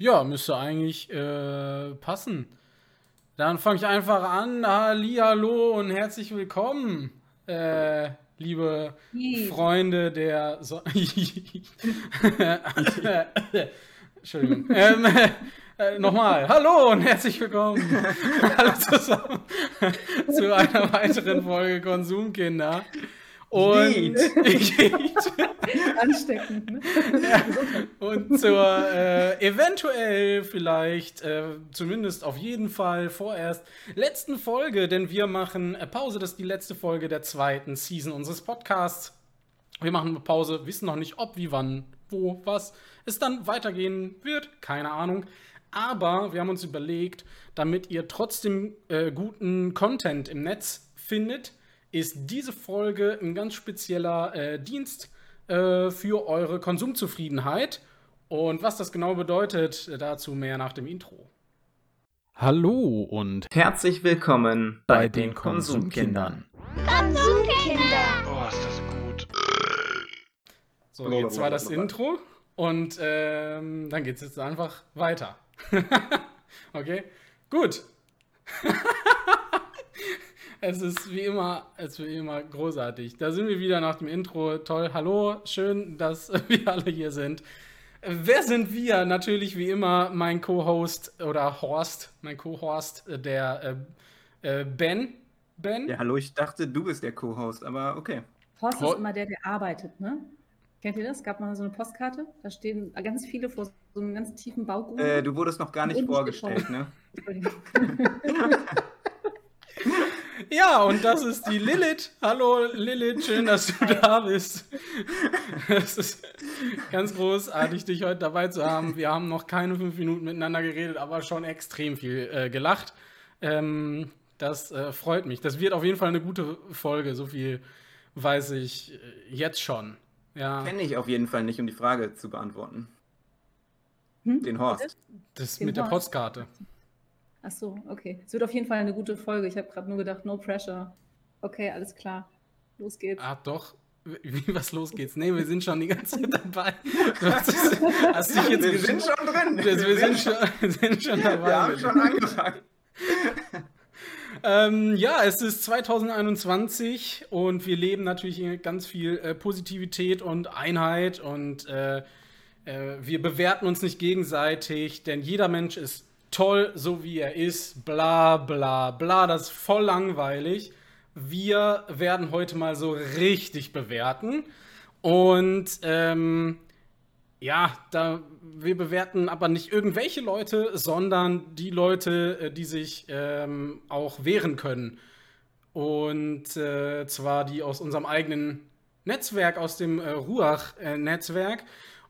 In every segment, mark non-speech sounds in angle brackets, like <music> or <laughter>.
Ja, müsste eigentlich äh, passen. Dann fange ich einfach an. Ali, hallo und herzlich willkommen, äh, liebe Hi. Freunde der so <laughs> Entschuldigung. <laughs> Ähm, äh, Nochmal. Hallo und herzlich willkommen <laughs> alle zusammen zu einer weiteren Folge Konsumkinder. Und, <laughs> Ansteckend, ne? und zur äh, eventuell vielleicht, äh, zumindest auf jeden Fall vorerst letzten Folge, denn wir machen äh, Pause. Das ist die letzte Folge der zweiten Season unseres Podcasts. Wir machen eine Pause, wissen noch nicht, ob, wie, wann, wo, was es dann weitergehen wird. Keine Ahnung. Aber wir haben uns überlegt, damit ihr trotzdem äh, guten Content im Netz findet, ist diese Folge ein ganz spezieller äh, Dienst äh, für eure Konsumzufriedenheit. Und was das genau bedeutet, dazu mehr nach dem Intro. Hallo und Herzlich willkommen bei, bei den Konsumkindern. Konsumkinder. Oh, ist das gut. So, jetzt war das Intro und ähm, dann geht es jetzt einfach weiter. <laughs> okay, gut. <laughs> es ist wie immer, es ist wie immer großartig. Da sind wir wieder nach dem Intro. Toll, hallo, schön, dass <laughs> wir alle hier sind. Wer sind wir? Natürlich wie immer mein Co-Host oder Horst, mein Co-Host, äh, der äh, äh, Ben. Ben? Ja, hallo, ich dachte, du bist der Co-Host, aber okay. Horst Hor- ist immer der, der arbeitet, ne? Kennt ihr das? Gab mal so eine Postkarte, da stehen ganz viele vor so einem ganz tiefen Baugrund. Äh, du wurdest noch gar nicht vorgestellt, ne? <laughs> <laughs> Ja, und das ist die Lilith. Hallo Lilith, schön, dass du da bist. Es ist ganz großartig, dich heute dabei zu haben. Wir haben noch keine fünf Minuten miteinander geredet, aber schon extrem viel äh, gelacht. Ähm, das äh, freut mich. Das wird auf jeden Fall eine gute Folge, so viel weiß ich äh, jetzt schon. Ja, Kenne ich auf jeden Fall nicht, um die Frage zu beantworten. Hm? Den Horst. das Den mit der Horst. Postkarte. Ach so, okay. Es wird auf jeden Fall eine gute Folge. Ich habe gerade nur gedacht, no pressure. Okay, alles klar. Los geht's. Ah, doch. Wie, was los geht's? Nee, wir sind schon die ganze Zeit dabei. <laughs> Du hast, es- hast dich jetzt Wir gesehen- sind schon drin. Wir, wir sind, schon, sind schon dabei. Wir haben schon angefangen. <laughs> Ähm, ja, es ist 2021 und wir leben natürlich in ganz viel äh, Positivität und Einheit und äh, äh, wir bewerten uns nicht gegenseitig, denn jeder Mensch ist toll, so wie er ist, bla bla bla, das ist voll langweilig. Wir werden heute mal so richtig bewerten und ähm, ja, da wir bewerten aber nicht irgendwelche Leute, sondern die Leute, äh, die sich ähm, auch wehren können. Und äh, zwar die aus unserem eigenen Netzwerk, aus dem äh, Ruach-Netzwerk.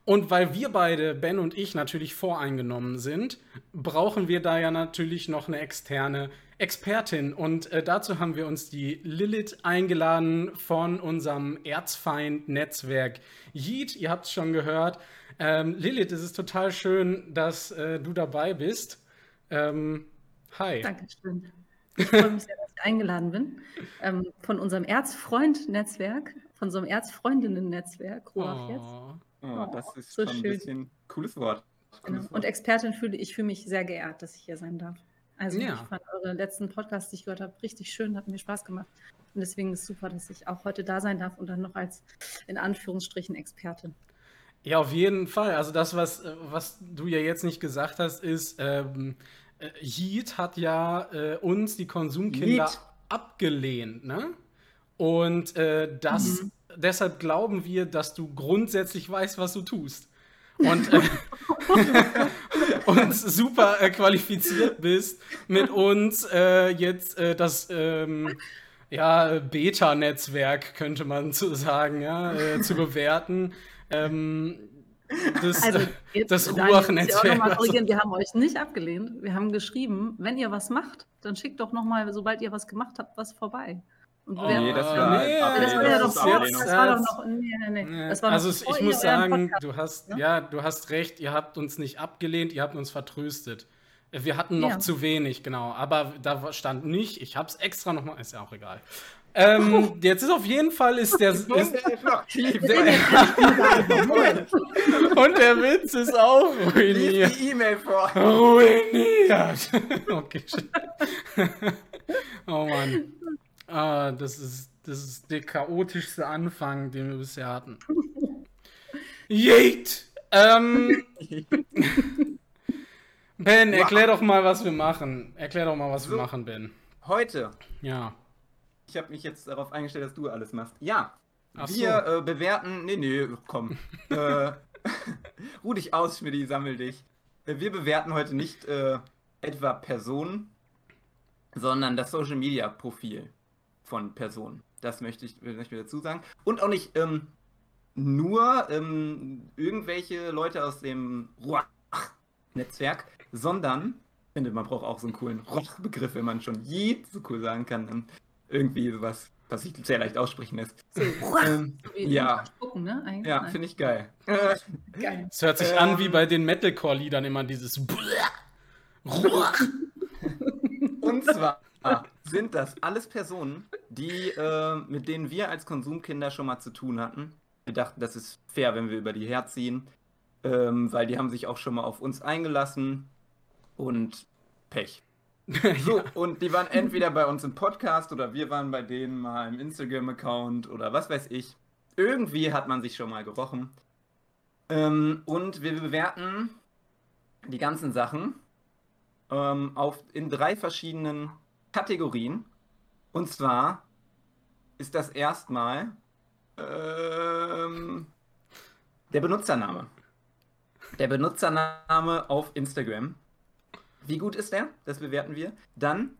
Und weil wir beide, Ben und ich, natürlich voreingenommen sind, brauchen wir da ja natürlich noch eine externe Expertin. Und äh, dazu haben wir uns die Lilith eingeladen von unserem Erzfeind-Netzwerk Yeet. Ihr habt es schon gehört. Ähm, Lilith, es ist total schön, dass äh, du dabei bist. Ähm, hi. Dankeschön. Ich freue mich sehr, dass ich eingeladen bin. Ähm, von unserem Erzfreund-Netzwerk, von so einem Erzfreundinnen-Netzwerk, Ruach jetzt. Oh. Oh, das ist so schon ein schön. bisschen cooles Wort. Genau. Cooles Und Wort. Expertin fühle ich fühle mich sehr geehrt, dass ich hier sein darf. Also Ja. ich fand eure letzten Podcasts, die ich gehört habe, richtig schön, hat mir Spaß gemacht. Und deswegen ist es super, dass ich auch heute da sein darf und dann noch als in Anführungsstrichen Expertin. Ja, auf jeden Fall. Also das, was, äh, was du ja jetzt nicht gesagt hast, ist, ähm, äh, Yeet hat ja äh, uns, die Konsumkinder, Yeet. abgelehnt, ne? Und äh, das, Mhm. Deshalb glauben wir, dass du grundsätzlich weißt, was du tust. Und, äh, <laughs> und super äh, qualifiziert bist, mit uns äh, jetzt äh, das ähm, ja, Beta-Netzwerk, könnte man so sagen, ja, äh, zu bewerten. Ähm, das, Also äh, jetzt, das Ruach-Netzwerk. also- wir haben euch nicht abgelehnt. Wir haben geschrieben, wenn ihr was macht, dann schickt doch noch mal, sobald ihr was gemacht habt, was vorbei. Und wir Oh, nee, das war- nee, Ja, das war ja doch vor, das war doch noch, nee, nee, nee. Nee, Das war noch also bevor ich muss sagen, Podcast- du hast, ne? ja, du hast recht, ihr habt uns nicht abgelehnt, ihr habt uns vertröstet. Wir hatten noch Ja. zu wenig, genau. Aber da stand nicht, ich habe es extra nochmal, ist ja auch egal. Ähm, <laughs> jetzt ist auf jeden Fall ist der, ist, noch der <laughs> und der Witz ist auch Lies ruiniert. die E-Mail vor. Ruiniert. <laughs> Okay. oh Mann. Ah, das ist das ist der chaotischste Anfang, den wir bisher hatten. <laughs> Yeet! Ähm, <laughs> Ben, erklär doch mal, was wir machen. Erklär doch mal, was wir So. machen, Ben. Heute, Ja. ich habe mich jetzt darauf eingestellt, dass du alles machst. Ja, Ach wir äh, bewerten. Nee, nee, komm. <laughs> äh, ruh dich aus, Schmidti, sammel dich. Äh, wir bewerten heute nicht äh, etwa Personen, sondern das Social Media Profil von Personen. Das möchte ich, möchte ich dazu sagen. Und auch nicht ähm, nur ähm, irgendwelche Leute aus dem Ruach-Netzwerk, sondern, ich finde, man braucht auch so einen coolen Ruach-Begriff, wenn man schon je so cool sagen kann. Ähm, irgendwie sowas, was sich sehr leicht aussprechen lässt. Ähm, Wie ja. Ne? Ja, finde ich geil. Es hört sich Ähm. an wie bei den Metalcore-Liedern immer dieses Ruach. Und zwar sind das alles Personen, die, äh, mit denen wir als Konsumkinder schon mal zu tun hatten. Wir dachten, das ist fair, wenn wir über die herziehen, ähm, weil die haben sich auch schon mal auf uns eingelassen und Pech. <laughs> So, und die waren entweder bei uns im Podcast oder wir waren bei denen mal im Instagram-Account oder was weiß ich. Irgendwie hat man sich schon mal gerochen. Ähm, und wir bewerten die ganzen Sachen ähm, auf, in drei verschiedenen Kategorien. Und zwar ist das erstmal ähm, der Benutzername. Der Benutzername auf Instagram. Wie gut ist der? Das bewerten wir. Dann,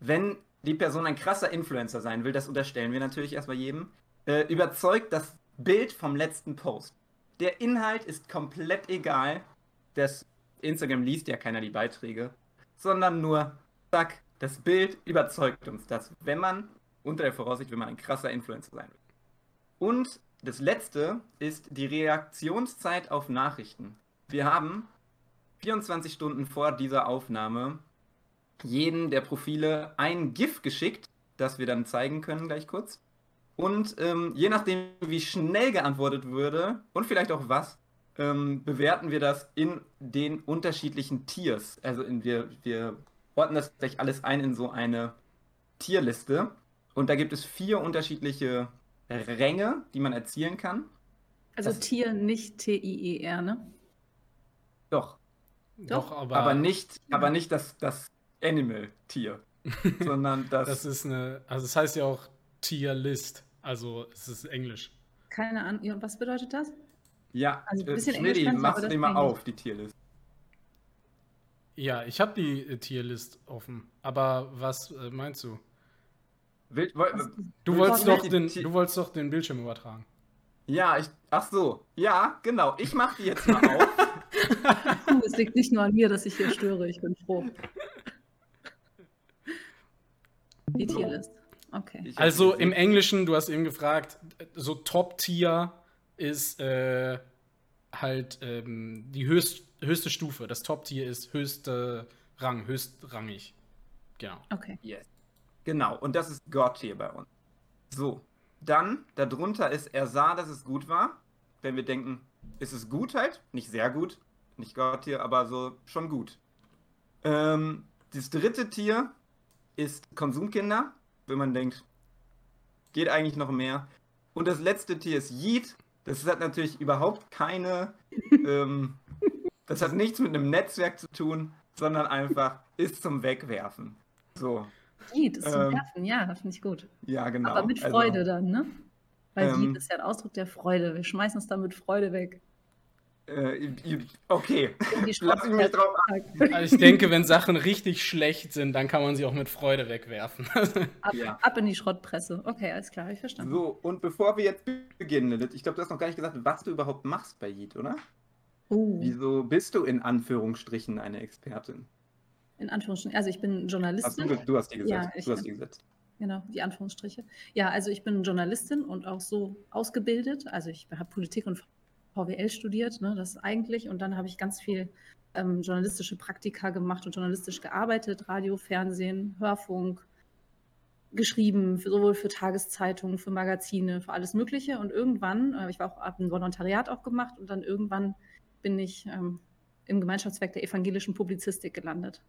wenn die Person ein krasser Influencer sein will, das unterstellen wir natürlich erstmal jedem, äh, überzeugt das Bild vom letzten Post. Der Inhalt ist komplett egal. Das Instagram liest ja keiner die Beiträge, sondern nur, zack, das Bild überzeugt uns das, wenn man, unter der Voraussicht, wenn man ein krasser Influencer sein will. Und das letzte ist die Reaktionszeit auf Nachrichten. Wir haben 24 Stunden vor dieser Aufnahme jeden der Profile ein GIF geschickt, das wir dann zeigen können gleich kurz. Und ähm, je nachdem, wie schnell geantwortet würde und vielleicht auch was, ähm, bewerten wir das in den unterschiedlichen Tiers. Also in, wir, wir ordnen das gleich alles ein in so eine Tierliste. Und da gibt es vier unterschiedliche Ränge, die man erzielen kann. Also Das- Tier, nicht T-I-E-R, ne? Doch, Doch, aber, aber nicht, aber nicht das, das Animal-Tier, <laughs> sondern das, das ist eine, also es heißt ja auch Tier List, also es ist Englisch. Keine Ahnung. Und was bedeutet das? Ja, Also ein äh, bisschen Schmidti, Englisch machst du das die mal kenn ich auf, die Tierlist. Ja, ich habe die äh, Tierlist offen, aber was äh, meinst du? Will, woll, Du wolltest, doch den, du wolltest doch den Bildschirm übertragen. ja, ich, ach so, ja, genau, ich mach die jetzt mal auf. <laughs> Es liegt nicht nur an mir, dass ich hier störe. Ich bin froh. Die Tierlist. Okay. Also im. Englischen, du hast eben gefragt, so Top-Tier ist äh, halt ähm, die höchst, höchste Stufe. Das Top-Tier ist höchste Rang, höchstrangig. Genau. Okay. Yes. Genau, und das ist Gott hier bei uns. So, dann, darunter ist, er sah, dass es gut war. Wenn wir denken, ist es gut halt? Nicht sehr gut, nicht Gott hier, aber so schon gut. Ähm, das dritte Tier ist Konsumkinder, wenn man denkt, geht eigentlich noch mehr. Und das letzte Tier ist Yeet. Das hat natürlich überhaupt keine, ähm, das hat nichts mit einem Netzwerk zu tun, sondern einfach ist zum Wegwerfen. So, Lied ist zum Ähm, Nerven, ja, finde ich gut. ja, genau. Aber mit Also, Freude dann, ne? Weil ähm, Lied ist ja ein Ausdruck der Freude. Wir schmeißen es dann mit Freude weg. Äh, okay. <laughs> Lass mich nicht drauf <laughs> Also ich denke, wenn Sachen richtig schlecht sind, dann kann man sie auch mit Freude wegwerfen. <laughs> Ab, Ja. ab in die Schrottpresse. Okay, alles klar, hab ich verstanden. So, und bevor wir jetzt beginnen, Lilith, ich glaube, du hast noch gar nicht gesagt, was du überhaupt machst bei Yeet, oder? Uh, Wieso bist du in Anführungsstrichen eine Expertin? in Anführungsstrichen. Also ich bin Journalistin. du, du hast die gesetzt. Ja, ich- du hast die gesetzt. Genau, die Anführungsstriche. Ja, also ich bin Journalistin und auch so ausgebildet. Also ich habe Politik und VWL studiert, ne, das eigentlich. Und dann habe ich ganz viel ähm, journalistische Praktika gemacht und journalistisch gearbeitet. Radio, Fernsehen, Hörfunk, geschrieben, für, sowohl für Tageszeitungen, für Magazine, für alles Mögliche. Und irgendwann, äh, ich war auch ein Volontariat auch gemacht und dann irgendwann bin ich ähm, im Gemeinschaftswerk der evangelischen Publizistik gelandet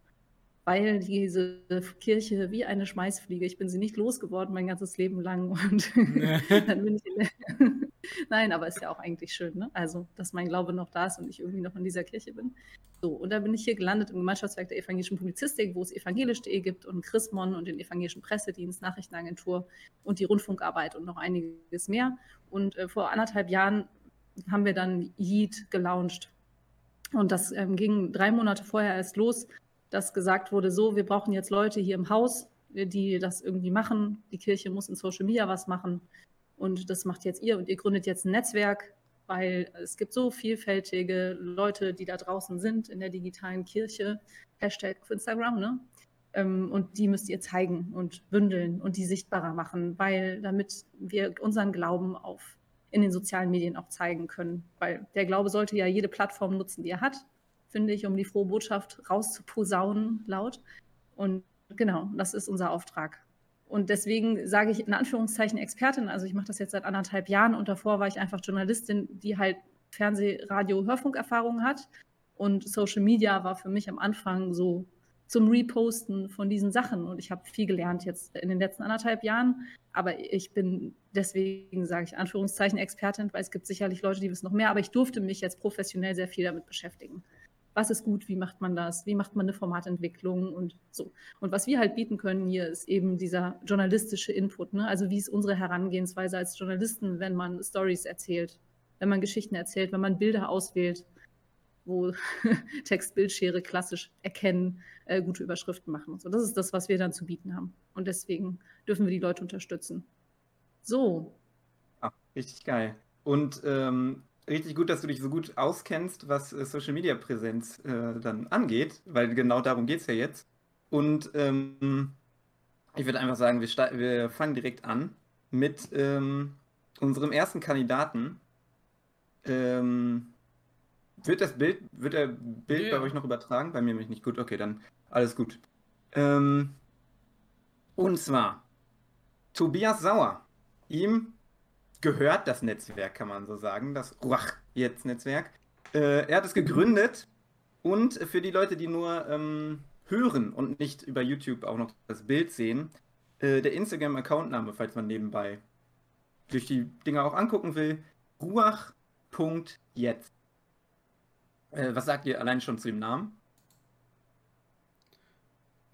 weil diese Kirche wie eine Schmeißfliege, ich bin sie nicht losgeworden mein ganzes Leben lang und <laughs> dann bin ich <laughs> Nein, aber ist ja auch eigentlich schön, ne? Also, dass mein Glaube noch da ist und ich irgendwie noch in dieser Kirche bin. So, und da bin ich hier gelandet im Gemeinschaftswerk der evangelischen Publizistik, wo es evangelisch.de gibt und Chrismon und den evangelischen Pressedienst, Nachrichtenagentur und die Rundfunkarbeit und noch einiges mehr. Und äh, vor anderthalb Jahren haben wir dann Yeet gelauncht. Und das ähm, ging drei Monate vorher erst los, dass gesagt wurde, so, wir brauchen jetzt Leute hier im Haus, die das irgendwie machen. Die Kirche muss in Social Media was machen. Und das macht jetzt ihr und ihr gründet jetzt ein Netzwerk, weil es gibt so vielfältige Leute, die da draußen sind in der digitalen Kirche. Hashtag Instagram, ne? Ähm, und die müsst ihr zeigen und bündeln und die sichtbarer machen, weil damit wir unseren Glauben auf in den sozialen Medien auch zeigen können. Weil der Glaube sollte ja jede Plattform nutzen, die er hat finde ich, um die frohe Botschaft rauszuposaunen laut. Und genau, das ist unser Auftrag. Und deswegen sage ich in Anführungszeichen Expertin, also ich mache das jetzt seit anderthalb Jahren und davor war ich einfach Journalistin, die halt Fernseh-, Radio-, Hörfunkerfahrung hat. Und Social Media war für mich am Anfang so zum Reposten von diesen Sachen. Und ich habe viel gelernt jetzt in den letzten anderthalb Jahren. Aber ich bin deswegen, sage ich Anführungszeichen, Expertin, weil es gibt sicherlich Leute, die wissen noch mehr. Aber ich durfte mich jetzt professionell sehr viel damit beschäftigen was ist gut, wie macht man das, wie macht man eine Formatentwicklung und so. Und was wir halt bieten können hier ist eben dieser journalistische Input. Ne? Also wie ist unsere Herangehensweise als Journalisten, wenn man Stories erzählt, wenn man Geschichten erzählt, wenn man Bilder auswählt, wo <laughs> Text-Bildschere klassisch erkennen, äh, gute Überschriften machen und so. Das ist das, was wir dann zu bieten haben. Und deswegen dürfen wir die Leute unterstützen. So. Ach, richtig geil. Und ähm, richtig gut, dass du dich so gut auskennst, was äh, Social Media Präsenz äh, dann angeht, weil genau darum geht es ja jetzt. Und ähm, ich würde einfach sagen, wir, wir, fangen direkt an mit ähm, unserem ersten Kandidaten. Ähm, wird das Bild, wird der Bild yeah. bei euch noch übertragen? Bei mir mich nicht gut. Okay, dann alles gut. Ähm, und zwar Tobias Sauer. Ihm gehört das Netzwerk, kann man so sagen, das Ruach jetzt Netzwerk. Äh, er hat es gegründet und für die Leute, die nur ähm, hören und nicht über YouTube auch noch das Bild sehen, äh, der Instagram-Accountname, falls man nebenbei durch die Dinge auch angucken will, ruach.jetzt. Äh, was sagt ihr allein schon zu dem Namen?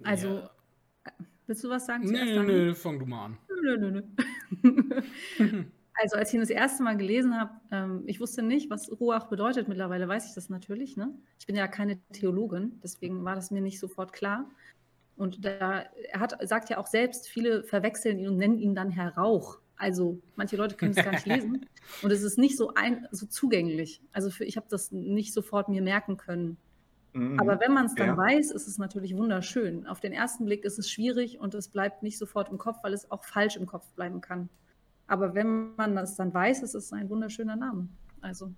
Also, ja. willst du was sagen? Nee, nee, fang du mal an. Nö, nö, nö. <laughs> Also als ich ihn das erste Mal gelesen habe, ähm, ich wusste nicht, was Ruach bedeutet. Mittlerweile weiß ich das natürlich. Ne? Ich bin ja keine Theologin, deswegen war das mir nicht sofort klar. Und da, er hat, sagt ja auch selbst, viele verwechseln ihn und nennen ihn dann Herr Rauch. Also manche Leute können es gar nicht lesen. <laughs> Und es ist nicht so, ein, so zugänglich. Also für, ich habe das nicht sofort mir merken können. Mhm. Aber wenn man es dann ja. weiß, ist es natürlich wunderschön. Auf den ersten Blick ist es schwierig und es bleibt nicht sofort im Kopf, weil es auch falsch im Kopf bleiben kann. Aber wenn man das dann weiß, ist es ein wunderschöner Name. Also.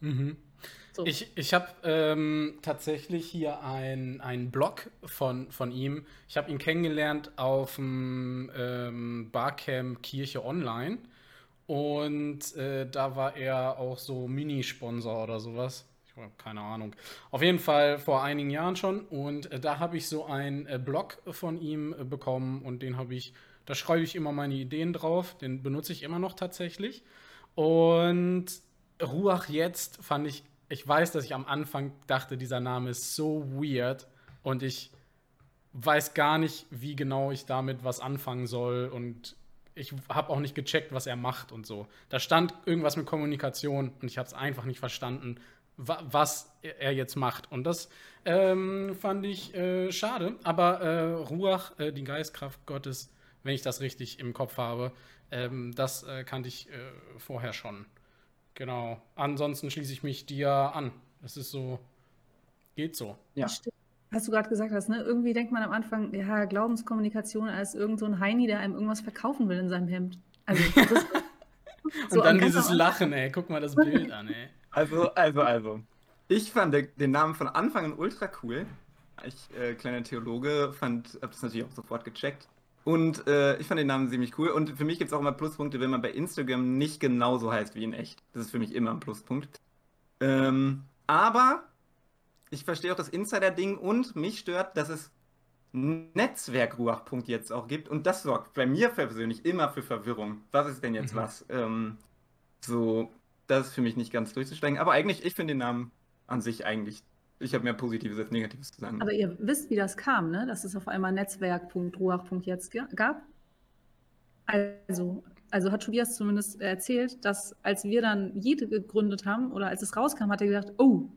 Mhm. So. Ich, ich habe ähm, tatsächlich hier einen Blog von, von ihm. Ich habe ihn kennengelernt auf dem ähm, Barcamp Kirche Online. Und äh, da war er auch so Mini-Sponsor oder sowas. Ich habe keine Ahnung. Auf jeden Fall vor einigen Jahren schon. Und äh, da habe ich so einen äh, Blog von ihm äh, bekommen und den habe ich da schreibe ich immer meine Ideen drauf. Den benutze ich immer noch tatsächlich. Und Ruach jetzt fand ich, ich weiß, dass ich am Anfang dachte, dieser Name ist so weird und ich weiß gar nicht, wie genau ich damit was anfangen soll und ich habe auch nicht gecheckt, was er macht und so. Da stand irgendwas mit Kommunikation und ich habe es einfach nicht verstanden, wa was er jetzt macht. Und das ähm, fand ich äh, schade. Aber äh, Ruach, äh, die Geistkraft Gottes, wenn ich das richtig im Kopf habe. Ähm, das äh, kannte ich äh, vorher schon. Genau. Ansonsten schließe ich mich dir an. Es ist so, geht so. Ja. Was du gerade gesagt hast, ne? Irgendwie denkt man am Anfang, ja, Glaubenskommunikation als irgend so ein Heini, der einem irgendwas verkaufen will in seinem Hemd. Also, <laughs> so Und dann dieses Lachen, ey. Guck mal das Bild an, ey. Also, also, also. Ich fand den Namen von Anfang an ultra cool. Ich, äh, kleiner Theologe, fand, hab das natürlich auch sofort gecheckt. Und äh, ich fand den Namen ziemlich cool. Und für mich gibt es auch immer Pluspunkte, wenn man bei Instagram nicht genauso heißt wie in echt. Das ist für mich immer ein Pluspunkt. Ähm, aber ich verstehe auch das Insider-Ding und mich stört, dass es Netzwerk-Ruach-Punkt jetzt auch gibt. Und das sorgt bei mir persönlich immer für Verwirrung. Was ist denn jetzt Mhm. was? Ähm, so, das ist für mich nicht ganz durchzusteigen. Aber eigentlich, ich finde den Namen an sich eigentlich. Ich habe mehr Positives als Negatives zu sagen. Aber ihr wisst, wie das kam, ne? dass es auf einmal Netzwerk.ruach.jetzt gab. Also, also hat Tobias zumindest erzählt, dass als wir dann Jede gegründet haben oder als es rauskam, hat er gedacht, oh,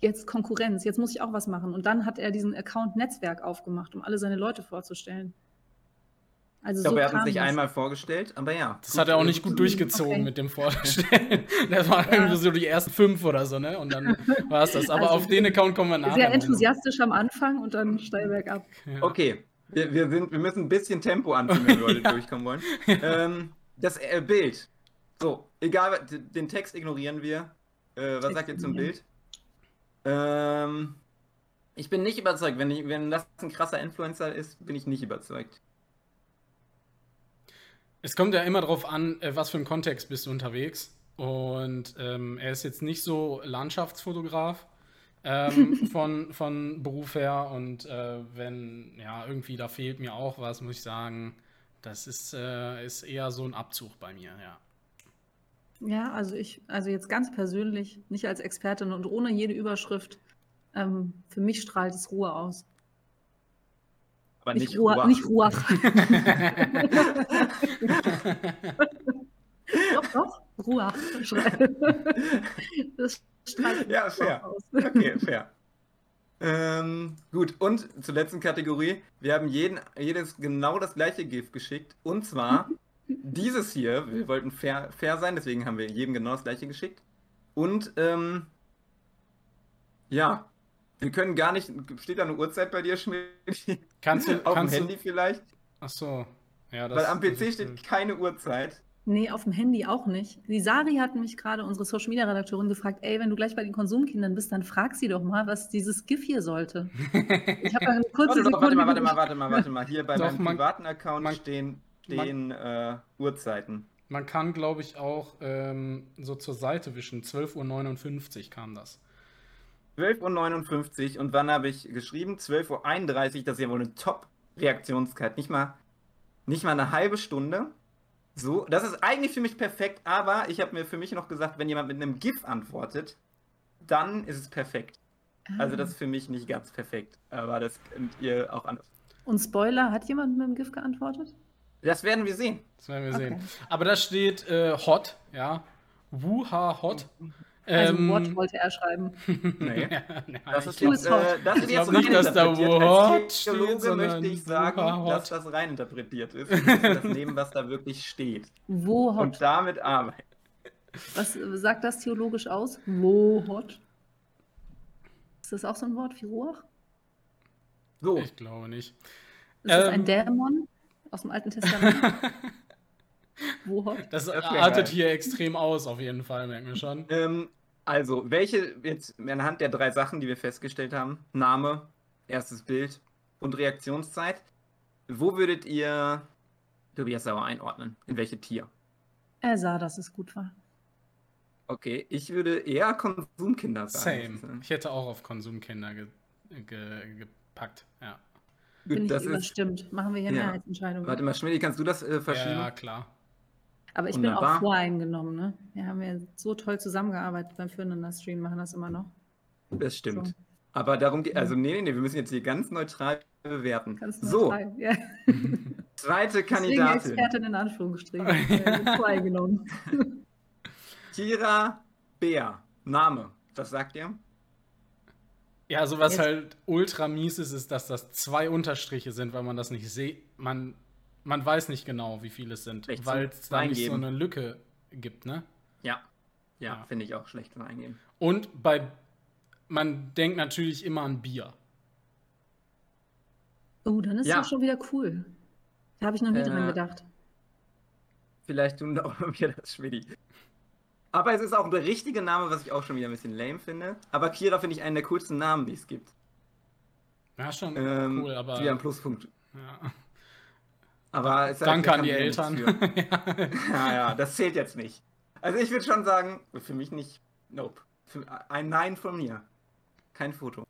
jetzt Konkurrenz, jetzt muss ich auch was machen. Und dann hat er diesen Account Netzwerk aufgemacht, um alle seine Leute vorzustellen. Also ich glaube, so er hat uns nicht einmal vorgestellt, aber ja. Das hat er auch nicht gut durchgezogen Okay. mit dem Vorstellen. <laughs> Das waren Ja. irgendwie so die ersten fünf oder so, ne? Und dann <laughs> war es das. Aber Also, auf den Account kommen wir nachher. Sehr enthusiastisch am Anfang und dann steil bergab. Ja. Okay, wir, wir, sind, wir müssen ein bisschen Tempo anziehen, wenn wir heute <laughs> Ja. durchkommen wollen. Ähm, das äh, Bild. So, egal, den Text ignorieren wir. Äh, was Text sagt ihr zum. Bild? Ähm, ich bin nicht überzeugt. Wenn, ich, wenn das ein krasser Influencer ist, bin ich nicht überzeugt. Es kommt ja immer darauf an, äh, was für einen Kontext bist du unterwegs. Und ähm, er ist jetzt nicht so Landschaftsfotograf ähm, <laughs> von, von Beruf her. Und äh, wenn, ja, irgendwie da fehlt mir auch was, muss ich sagen. Das ist, äh, ist eher so ein Abzug bei mir, ja. Ja, also ich, also jetzt ganz persönlich, nicht als Expertin und ohne jede Überschrift, ähm, für mich strahlt es Ruhe aus. Aber Nicht, nicht, Ruach. nicht Ruach. <laughs> doch, doch, Ruach. Das Ja, fair. aus. Okay, fair. Ähm, gut, und zur letzten Kategorie. Wir haben jeden, jedes genau das gleiche GIF geschickt. Und zwar <laughs> dieses hier. Wir wollten fair, fair sein, deswegen haben wir jedem genau das gleiche geschickt. Und ähm, ja, wir können gar nicht. Steht da eine Uhrzeit bei dir, Schmidt? Kannst du, <laughs> Auf dem kannst Handy du, vielleicht? ach so. Ja, das, Weil am PC steht keine Uhrzeit. Nee, auf dem Handy auch nicht. Die Sari hat mich gerade, unsere Social Media Redakteurin, gefragt: Ey, wenn du gleich bei den Konsumkindern bist, dann frag sie doch mal, was dieses GIF hier sollte. Ich habe eine <laughs> kurze Warte, doch, warte Sekunde mal, warte mal, warte mal, warte mal. Hier bei Doch, meinem man- privaten Account man- stehen, stehen äh, Uhrzeiten. Man kann, glaube ich, auch ähm, so zur Seite wischen. 12.59 Uhr kam das. 12.59 Uhr und wann habe ich geschrieben? 12.31 Uhr, das ist ja wohl eine Top-Reaktionszeit. Nicht mal, nicht mal eine halbe Stunde. So, das ist eigentlich für mich perfekt, aber ich habe mir für mich noch gesagt, wenn jemand mit einem GIF antwortet, dann ist es perfekt. Also das ist für mich nicht ganz perfekt, aber das könnt ihr auch anders. Und Spoiler, hat jemand mit dem GIF geantwortet? Das werden wir sehen. Das werden wir Okay. sehen. Aber da steht äh, hot, ja. Wuha hot. Also Ähm, What wollte er schreiben. <laughs> Nee. ja, Das ist jetzt, äh, das glaub jetzt nicht, dass da reininterpretiert. What Als steht, Theologe sondern möchte ich sagen, dass das reininterpretiert ist. Wir müssen das nehmen, was da wirklich steht. Wo hot? Und damit arbeiten. Was äh, sagt das theologisch aus? Wo hot? Ist das auch so ein Wort wie Ruach? So, Ich glaube nicht. Ist das ein Ähm. Dämon aus dem Alten Testament? <laughs> <laughs> Wo hot? Das wär artet geil. hier extrem aus, auf jeden Fall, merken wir schon. Ähm, also, welche jetzt anhand der drei Sachen, die wir festgestellt haben, Name, erstes Bild und Reaktionszeit, wo würdet ihr Tobias Sauer einordnen? In welche Tier? Er sah, dass es gut war. Okay, ich würde eher Konsumkinder sagen. Same. Ich hätte auch auf Konsumkinder ge ge gepackt. Ja. Bin Gut, ich das ist. überstimmt. Machen wir hier Ja. Mehrheitsentscheidungen. Warte mal, Schmidt, kannst du das äh, verschieben? ja, klar. Aber ich bin Wunderbar. auch voreingenommen. Ne? Wir haben ja so toll zusammengearbeitet beim Füreinander-Stream, machen das immer noch. Das stimmt. So. Aber darum geht, also nee, nee, nee, wir müssen jetzt hier ganz neutral bewerten. Ganz so, neutral. Ja. <laughs> zweite Deswegen Kandidatin. Expertin in Anführungsstrichen. Äh, voreingenommen. <laughs> Kira Bär. Name. Was sagt ihr? Ja, also was Jetzt- halt ultra mies ist, ist, dass das zwei Unterstriche sind, weil man das nicht sieht. Man, man weiß nicht genau, wie viele es sind, weil es da nicht so eine Lücke gibt, ne? Ja. Ja, Ja. finde ich auch schlecht zum Eingeben. Und bei, man denkt natürlich immer an Bier. Oh, dann ist Ja. das schon wieder cool. Da habe ich noch nie dran Äh, gedacht. Vielleicht tun <laughs> auch wir das, Schmidti. Aber es ist auch der richtige Name, was ich auch schon wieder ein bisschen lame finde. Aber Kira finde ich einen der coolsten Namen, die es gibt. Ja, schon Ähm, cool, aber. Wieder ein Pluspunkt. Ja. Aber es Danke kann an die Eltern. ja. <laughs> Ja, ja, das zählt jetzt nicht. Also ich würde schon sagen, für mich nicht. Nope. Für, ein Nein von mir. Kein Foto.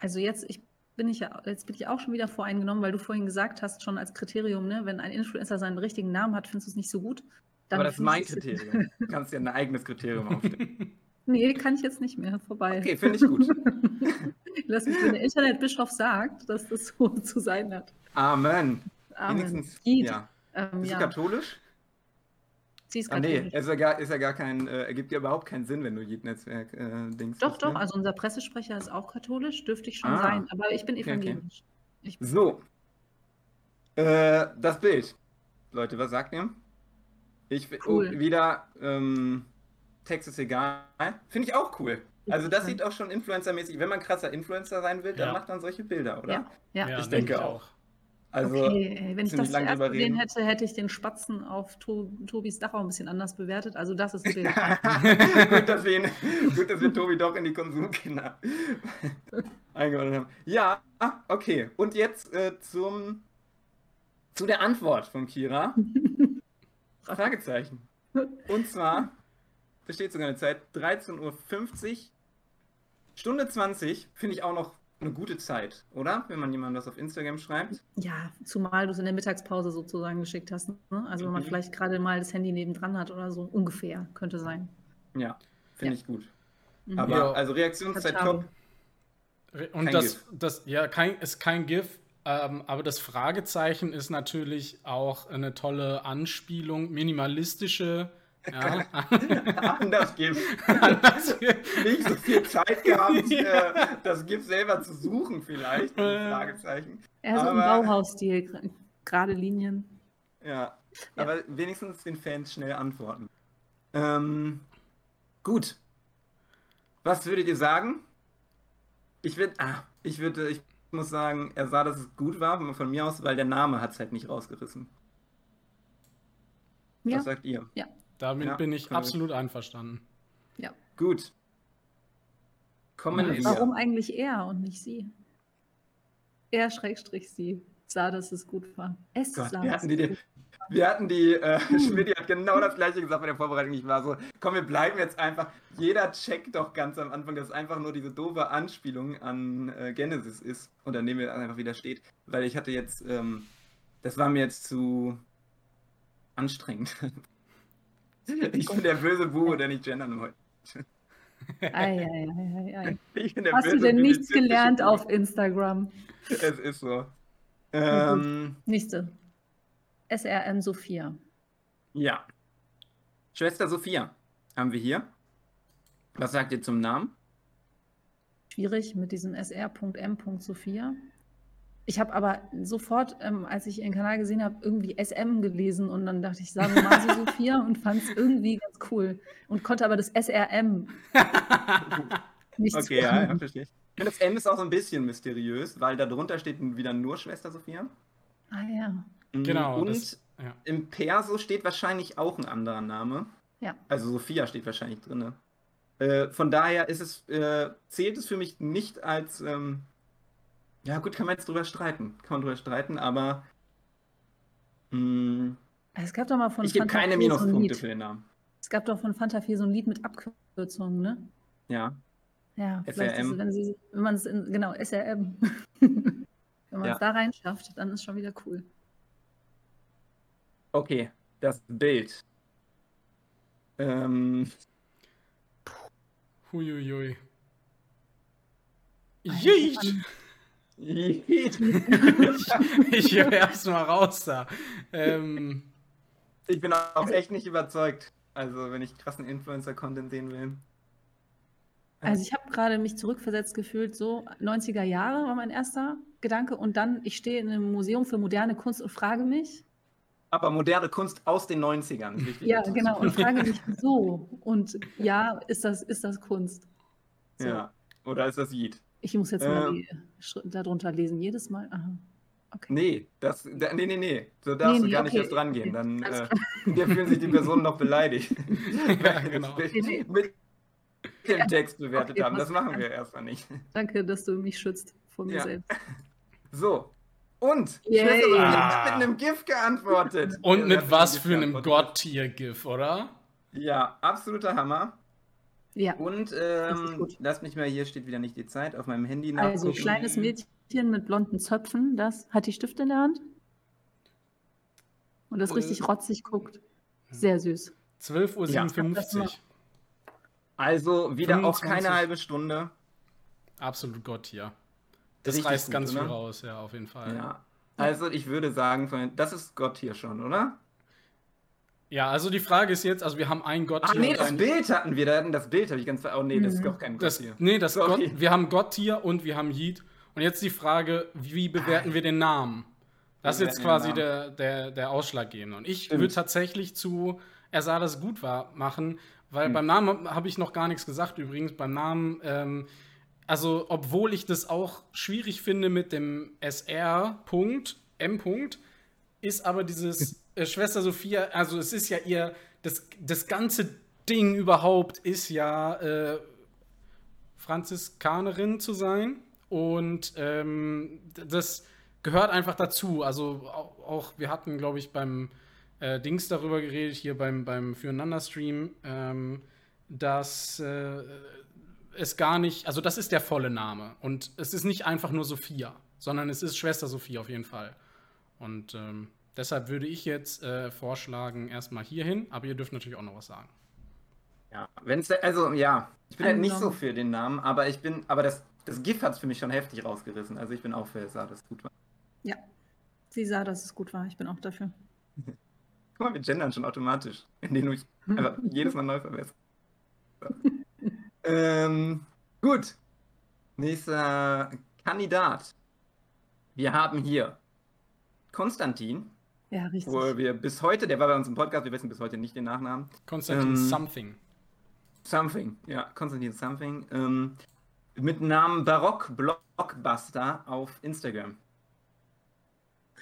Also jetzt, ich bin ich ja, jetzt bin ich auch schon wieder voreingenommen, weil du vorhin gesagt hast, schon als Kriterium, ne, wenn ein Influencer seinen richtigen Namen hat, findest du es nicht so gut. Dann Aber das ist mein Kriterium. Du kannst dir ein eigenes Kriterium <laughs> aufstellen. Nee, kann ich jetzt nicht mehr. Vorbei. Okay, finde ich gut. <laughs> Lass mich, wenn der Internetbischof sagt, dass das so zu sein hat. Amen. Amen. Wenigstens. Geht. Ja. Ähm, Bist ja. du katholisch? Sie ist Ah, nee, katholisch. ist ja gar, ist ja gar kein, äh, ergibt ja überhaupt keinen Sinn, wenn du Jid-Netzwerk äh, Dings Doch, doch, ne? also unser Pressesprecher ist auch katholisch, dürfte ich schon Ah. sein, aber ich bin okay. evangelisch. Ich bin So. Äh, das Bild. Leute, was sagt ihr? Ich fi- Cool. oh, wieder ähm, Text ist egal. Finde ich auch cool. Also das sieht auch schon influencermäßig, wenn man krasser Influencer sein will, dann Ja. macht man solche Bilder, oder? Ja, ja. Ja, ich denke auch. Also okay, ey, wenn ich das lang zuerst gesehen hätte, hätte ich den Spatzen auf to Tobis Dachau ein bisschen anders bewertet. Also das ist Bild. <laughs> gut, dass wir ihn, gut, dass wir Tobi doch in die Konsumkinder <laughs> eingeordnet haben. Ja, okay. Und jetzt äh, zum zu der Antwort von Kira. <laughs> Fragezeichen. Und zwar, da steht sogar eine Zeit, 13.50 Uhr, Stunde 20, finde ich auch noch eine gute Zeit, oder? Wenn man jemandem das auf Instagram schreibt. Ja, zumal du es in der Mittagspause sozusagen geschickt hast. Ne? Also wenn man Mhm. vielleicht gerade mal das Handy nebendran hat oder so, ungefähr, könnte sein. Ja, finde Ja. ich gut. Mhm. Aber Ja. also Reaktionszeit top. Und Kein das, GIF. das, ja, kein, ist kein GIF, ähm, aber das Fragezeichen ist natürlich auch eine tolle Anspielung, minimalistische. Ja, <laughs> Anders gibt anders- <laughs> nicht so viel Zeit gehabt, <laughs> äh, das GIF selber zu suchen vielleicht. Äh. Fragezeichen. Eher so im aber- Bauhausstil, gerade Linien. Ja, aber wenigstens den Fans schnell antworten. Ähm, gut. Was würdet ihr sagen? Ich würde, ah, ich würde, ich muss sagen, er sah, dass es gut war von mir aus, weil der Name hat es halt nicht rausgerissen. Ja, Was sagt ihr? Damit Ja, bin ich können wir- absolut einverstanden. Gut. Kommen wir. warum eigentlich er und nicht sie? Er schrägstrich sie sah, dass es gut war. Es Gott, sah, wir hatten die, die, wir hatten die äh, Schmidt hat genau das gleiche gesagt bei der Vorbereitung. Ich war so, komm, wir bleiben jetzt einfach. Jeder checkt doch ganz am Anfang, dass es einfach nur diese doofe Anspielung an äh, Genesis ist. Und dann nehmen wir einfach wieder steht. Weil ich hatte jetzt, ähm, das war mir jetzt zu anstrengend. <laughs> <laughs> ich bin der böse Bube, der nicht gendern wollte. Ei, ei, ei, ei, ei. Hast du denn nichts gelernt Bube. auf Instagram? Es ist so. Ähm, Nächste. SRM Sophia. ja. Schwester Sophia haben wir hier. Was sagt ihr zum Namen? Schwierig mit diesem sr.m. Sophia. Ich habe aber sofort, ähm, als ich ihren Kanal gesehen habe, irgendwie SM gelesen und dann dachte ich, sagen wir mal so Sophia und fand es irgendwie ganz cool und konnte aber das SRM nicht Okay, ja, ja, verstehe ich. Finde, das M ist auch so ein bisschen mysteriös, weil da drunter steht wieder nur Schwester Sophia. Ah ja. Mhm, Genau. Und das, ja. im Perso steht wahrscheinlich auch ein anderer Name. Ja. Also Sophia steht wahrscheinlich drin. Äh, von daher ist es, äh, zählt es für mich nicht als. Ähm, ja, gut, kann man jetzt drüber streiten. Kann man drüber streiten, aber. mh, Es gab doch mal von ich gebe keine 4 so ein Minuspunkte Lied. für den Namen. Es gab doch von Fanta 4 so ein Lied mit Abkürzungen, ne? Ja. Ja, vielleicht ist, SRM. es, wenn sie, wenn man es in, genau, SRM. <laughs> wenn man Ja. es da reinschafft, dann ist schon wieder cool. Okay, das Bild. Ähm, Huiuiui. Alter, Ich werf's mal raus da. Ähm, Ich bin auch echt nicht überzeugt. Also, wenn ich krassen Influencer-Content sehen will. Also ich habe gerade mich zurückversetzt gefühlt, so 90er Jahre war mein erster Gedanke und dann, ich stehe in einem Museum für moderne Kunst und frage mich, Aber moderne Kunst aus den 90ern. ist wichtig ja genau, und frage mich, wieso? Und ja, ist das, ist das Kunst? So. Ja. Oder ist das Yeet? Ich muss jetzt mal Ähm. die Schritte darunter lesen, jedes Mal. Aha. Okay. Nee, das, da, nee, nee, nee. So darfst Nee, du nee, gar nicht okay, erst rangehen. okay. Dann äh, fühlen sich die Personen noch beleidigt. <laughs> <laughs> Ja, genau. Mit, mit dem Text bewertet Okay, haben. Das machen wir erstmal nicht. Danke, dass du mich schützt vor mir Ja. selbst. <laughs> So. Und Yay. Ah. mit einem GIF geantwortet. Und mit was für einem. Gott-Tier-GIF, oder? Ja, absoluter Hammer. Ja. Und ähm, gut. lasst mich mal, hier steht wieder nicht die Zeit, auf meinem Handy Also nachgucken. kleines Mädchen mit blonden Zöpfen, das hat die Stifte in der Hand. Und das Äh. richtig rotzig guckt. Sehr süß. 12.57 Uhr. Also wieder auch 25. keine halbe Stunde. Absolut Gott-Tier. Das Richtig reißt gut, ganz viel oder? raus, ja, auf jeden Fall. Ja. Also ich würde sagen, das ist Gott hier schon, oder? Ja, also die Frage ist jetzt, also wir haben ein Gott Ach nee, das Bild hatten wir, da hatten das Bild habe ich ganz ver Oh nee, das ist Mhm. doch kein Gott das, hier. nee, das. Gott, wir haben Gott-Tier und wir haben Yeet. Und jetzt die Frage, wie bewerten wir den Namen? Das ist jetzt quasi der, der, der Ausschlaggebende. Und ich würde tatsächlich zu Er sah das gut war machen, weil Hm. beim Namen habe ich noch gar nichts gesagt übrigens. Beim Namen, ähm, also obwohl ich das auch schwierig finde mit dem SR Punkt, M Punkt, ist aber dieses Schwester Sophia, also es ist ja ihr, das, das ganze Ding überhaupt ist ja äh, Franziskanerin zu sein und ähm, das gehört einfach dazu. Also auch, auch wir hatten, glaube ich, beim äh, Dings darüber geredet, hier beim, beim Füreinander-Stream, ähm, dass äh, es gar nicht, also das ist der volle Name und es ist nicht einfach nur Sophia, sondern es ist Schwester Sophia auf jeden Fall. Und ähm, deshalb würde ich jetzt äh, vorschlagen, erstmal hierhin, aber ihr dürft natürlich auch noch was sagen. Ja, wenn's, also ja, ich bin halt nicht so für den Namen, aber ich bin, aber das, das GIF hat es für mich schon heftig rausgerissen. Also ich bin auch für sah das gut war. Ja. Sie sah, dass es gut war. Ich bin auch dafür. <laughs> Guck mal, wir gendern schon automatisch, indem du <laughs> einfach jedes Mal neu verbesserst. So. ähm, gut. Nächster Kandidat. Wir haben hier Konstantin, Ja, richtig. wo wir bis heute, der war bei uns im Podcast, wir wissen bis heute nicht den Nachnamen. Konstantin Ähm, Something. Something, ja, Konstantin Something. Ähm, mit Namen Barock Blockbuster auf Instagram.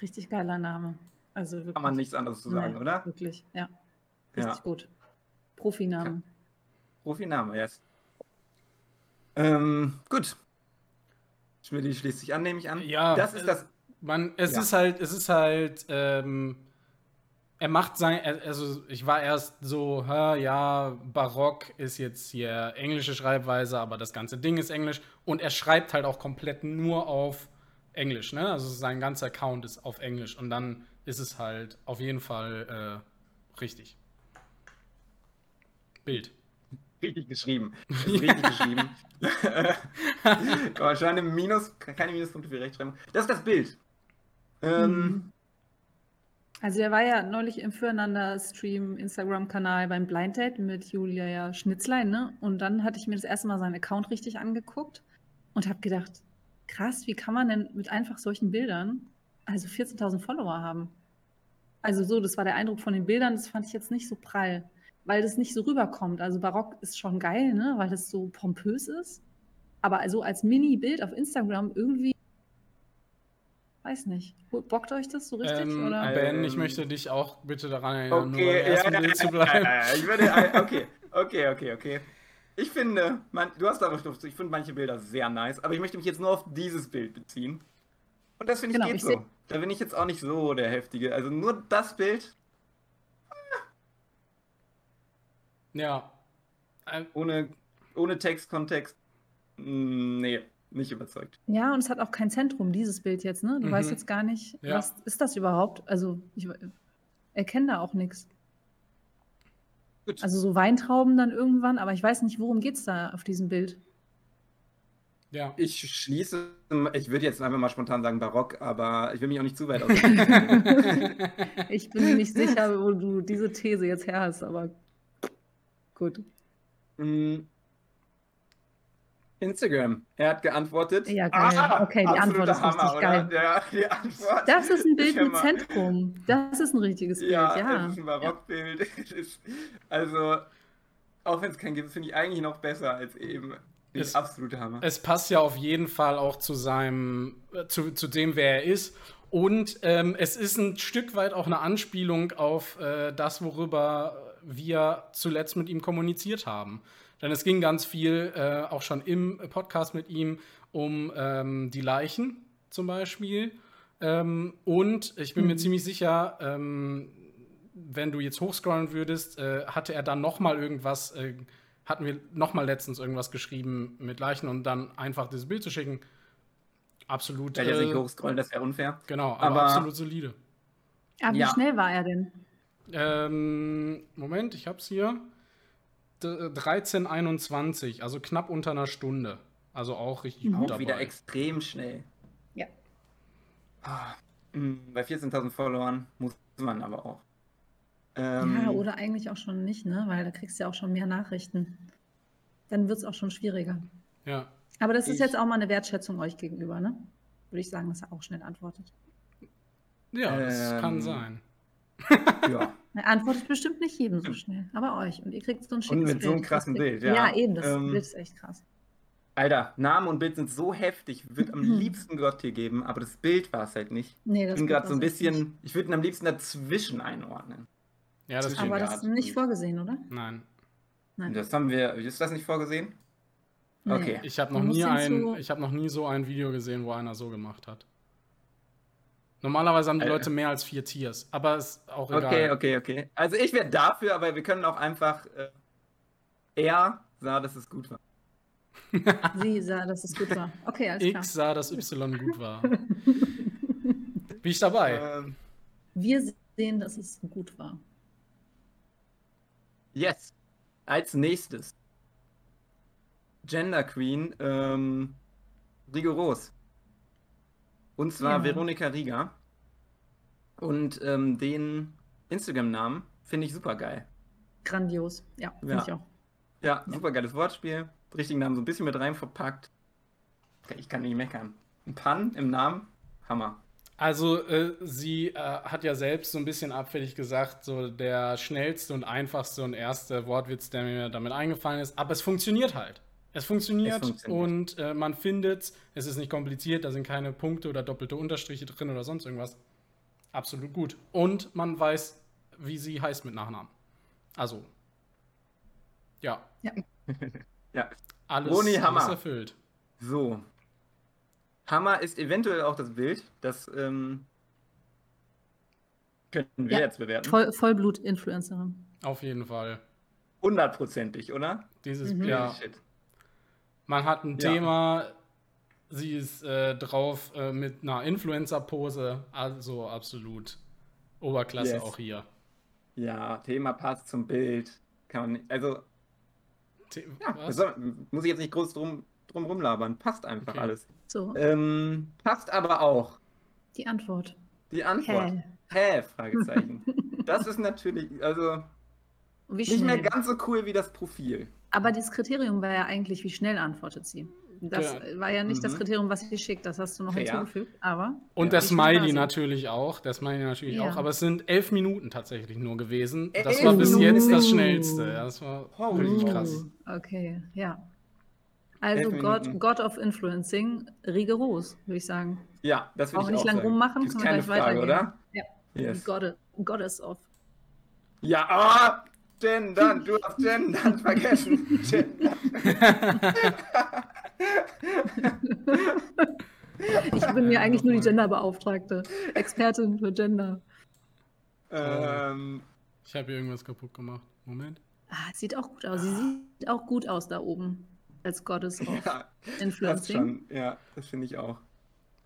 Richtig geiler Name. Also wirklich. Kann man nichts anderes zu sagen, Nee, oder? Wirklich, ja. Richtig Ja. gut. Profiname. Profiname, yes. Ähm, gut. Schmidt schließt sich an, nehme ich an. Ja, Das ist äh, das. Man, es Ja. ist halt, es ist halt, ähm, er macht sein, also ich war erst so, hä, ja, Barock ist jetzt hier englische Schreibweise, aber das ganze Ding ist Englisch und er schreibt halt auch komplett nur auf Englisch, ne? Also sein ganzer Account ist auf Englisch und dann ist es halt auf jeden Fall äh, richtig. Bild. Richtig geschrieben. <laughs> Richtig geschrieben. <laughs> Eine Minus, keine Minuspunkte für Rechtschreibung. Das ist das Bild. Ähm, Mhm. Also er war ja neulich im Füreinander-Stream, Instagram-Kanal beim Blind Date mit Julia Schnitzlein, ne? Und dann hatte ich mir das erste Mal seinen Account richtig angeguckt und habe gedacht, krass, wie kann man denn mit einfach solchen Bildern also 14.000 Follower haben? Also so, das war der Eindruck von den Bildern, das fand ich jetzt nicht so prall, weil das nicht so rüberkommt. Also Barock ist schon geil, ne? Weil das so pompös ist. Aber also als Mini-Bild auf Instagram irgendwie, weiß nicht. Bockt euch das so richtig? Ähm, oder? ben, ich Ähm, möchte dich auch bitte daran erinnern, nur beim okay, ja, ersten ja, Bild zu ja, bleiben. ja, ja, ich würde, okay, okay, okay, okay. Ich finde, man, du hast aber Stuft, ich finde manche Bilder sehr nice, aber ich möchte mich jetzt nur auf dieses Bild beziehen. Und das finde ich Genau, geht ich so. Da bin ich jetzt auch nicht so der Heftige. Also nur das Bild, Ja. Äh, ohne, ohne Text, Kontext, mm, nee, nicht überzeugt. Ja, und es hat auch kein Zentrum, dieses Bild jetzt, ne? Du Mhm. weißt jetzt gar nicht, Ja. was ist das überhaupt? Also, ich erkenne da auch nichts. Gut. Also so Weintrauben dann irgendwann, aber ich weiß nicht, worum geht es da auf diesem Bild. ja. Ich schließe, ich würde jetzt einfach mal spontan sagen Barock, aber ich will mich auch nicht zu weit aus. <laughs> <laughs> Ich bin mir nicht sicher, wo du diese These jetzt her hast, aber gut. Mm. Instagram. Er hat geantwortet. Ja, geil. Okay, die Antwort ist richtig Hammer, geil. Oder? Ja, die Antwort. Das ist ein Bild mit. Zentrum. Das ist ein richtiges Bild, Ja, ja. das ist ein Barockbild. Es <laughs> ist- Also, auch wenn es kein gibt, finde ich eigentlich noch besser als eben. Das Es- absolute Hammer. Es passt ja auf jeden Fall auch zu seinem, zu, zu dem, wer er ist. Und ähm, es ist ein Stück weit auch eine Anspielung auf äh, das, worüber wir zuletzt mit ihm kommuniziert haben. Denn es ging ganz viel, äh, auch schon im Podcast mit ihm, um ähm, die Leichen zum Beispiel. Ähm, und ich bin mir Mhm. ziemlich sicher, ähm, wenn du jetzt hochscrollen würdest, äh, hatte er dann noch mal irgendwas, äh, hatten wir noch mal letztens irgendwas geschrieben mit Leichen und dann einfach dieses Bild zu schicken. Absolut. Weil er sich Äh, hochscrollen, das wäre unfair. genau, aber, aber- absolut solide. Aber wie Ja. schnell war er denn? Ähm, Moment, ich hab's hier. D 13,21, also knapp unter einer Stunde. Also auch richtig Mhm. gut Auch dabei. wieder extrem schnell. Ja. Ah, mh, Bei 14.000 Followern muss man aber auch. Ähm, Ja, oder eigentlich auch schon nicht, ne? Weil da kriegst du ja auch schon mehr Nachrichten. Dann wird es auch schon schwieriger. Ja. Aber das ist Ich- jetzt auch mal eine Wertschätzung euch gegenüber, ne? Würde ich sagen, dass er auch schnell antwortet. Ja, das kann Ähm, sein. ja. <laughs> Er antwortet bestimmt nicht jedem so schnell, aber euch. Und ihr kriegt so ein schickes mit so einem Bild. krassen Bild, ja. Ja, eben, das Ähm, Bild ist echt krass. Alter, Name und Bild sind so heftig. Ich würde am <laughs> liebsten Gott hier geben, aber das Bild war es halt nicht. Nee, Ich das bin Bild gerade so ein echt nicht. bisschen, ich würde ihn am liebsten dazwischen einordnen. Ja, das. Aber das ist das nicht vorgesehen, oder? Nein. Nein. Das haben wir, ist das nicht vorgesehen? Nee. okay. Ich habe noch, nie ein, ich hab noch nie so ein Video gesehen, wo einer so gemacht hat. Normalerweise haben die Äh. Leute mehr als vier Tiers, aber ist auch egal. Okay, okay, okay. Also ich wäre dafür, aber wir können auch einfach, äh, er sah, dass es gut war. <laughs> Sie sah, dass es gut war. Okay, alles klar. X sah, dass Y gut war. <laughs> Bin ich dabei? Ähm, Wir sehen, dass es gut war. yes. Als nächstes. Gender Queen, ähm, rigoros. Und zwar Ja. Veronika Rieger. Und ähm, den Instagram-Namen finde ich super geil. Grandios. Ja, finde Ja. ich auch. Ja, super geiles Wortspiel. Richtigen Namen so ein bisschen mit rein verpackt. Ich kann nicht meckern. Ein Pan im Namen, Hammer. Also, äh, sie äh, hat ja selbst so ein bisschen abfällig gesagt, so der schnellste und einfachste und erste Wortwitz, der mir damit eingefallen ist. Aber es funktioniert halt. Es funktioniert, Es funktioniert. und äh, man findet es ist nicht kompliziert, da sind keine Punkte oder doppelte Unterstriche drin oder sonst irgendwas. Absolut gut. Und man weiß, wie sie heißt mit Nachnamen. Also, ja, Ja, <laughs> alles, Roni, alles Hammer. erfüllt. so. Hammer ist eventuell auch das Bild. Das ähm, könnten wir Ja, jetzt bewerten. Voll, Vollblut-Influencerin. Auf jeden Fall. Hundertprozentig, oder? Dieses, Mhm. ja, Holy Shit. Man hat ein Ja. Thema, sie ist äh, drauf äh, mit einer Influencer-Pose, also absolut Oberklasse Yes. auch hier. Ja, Thema passt zum Bild. Kann man nicht, also, The ja, soll, muss ich jetzt nicht groß drum, drum rumlabern. Passt einfach Okay. alles. So, Ähm, passt aber auch. die Antwort. Die Antwort. Hä? Hä? Fragezeichen. <laughs> das ist natürlich, also Wie nicht mehr ganz so cool wie das Profil. Aber das Kriterium war ja eigentlich, wie schnell antwortet sie. Das Ja. war ja nicht das Mhm. Kriterium, was sie schickt. Das hast du noch Fair. hinzugefügt. Aber Und Ja. war Smiley natürlich auch. Der Smiley natürlich Ja. auch. Aber es sind elf Minuten tatsächlich nur gewesen. Das Elf war bis Minuten? jetzt das schnellste. Ja, das war Holy wirklich Oh, krass. Okay, ja. Also God. God of Influencing, rigoros, würde ich sagen. Ja, das Auch ich nicht auch lang sagen. rummachen, Gibt's können wir keine gleich Frage, weitergehen. oder? Ja. Yes. God, Goddess of. Ja, ah, gendern, du hast gendern vergessen. Gendern. <laughs> Ich bin mir eigentlich nur die Genderbeauftragte. Expertin für Gender. ähm, Ich habe hier irgendwas kaputt gemacht. Moment. Ah, sieht auch gut aus. Sie sieht auch gut aus da oben. Als Goddess of ja, das Influencing. schon. Ja, das finde ich auch.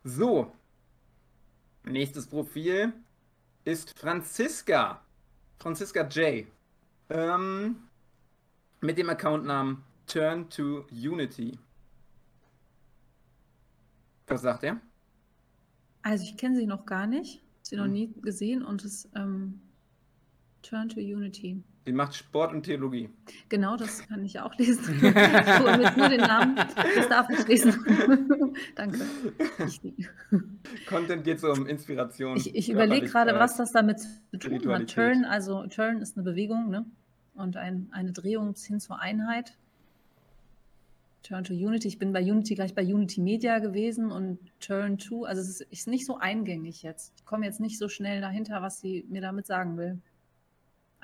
So. Nächstes Profil ist Franziska. Franziska J. Ähm, mit dem Accountnamen Turn to Unity. Was sagt er? Also ich kenne sie noch gar nicht. Sie noch Hm. nie gesehen und es ähm, Turn to Unity. Sie macht Sport und Theologie. Genau, das kann ich auch lesen. <laughs> so, mit nur den Namen. Das darf ich lesen. <laughs> Danke. Ich, Content geht so um Inspiration. ich, ich überlege gerade, was das damit zu tun hat. Turn, also Turn ist eine Bewegung, ne? Und ein, eine Drehung hin zur Einheit. Turn to Unity. Ich bin bei Unity gleich bei Unity Media gewesen und Turn to, also es ist, ist nicht so eingängig jetzt. Ich komme jetzt nicht so schnell dahinter, was sie mir damit sagen will.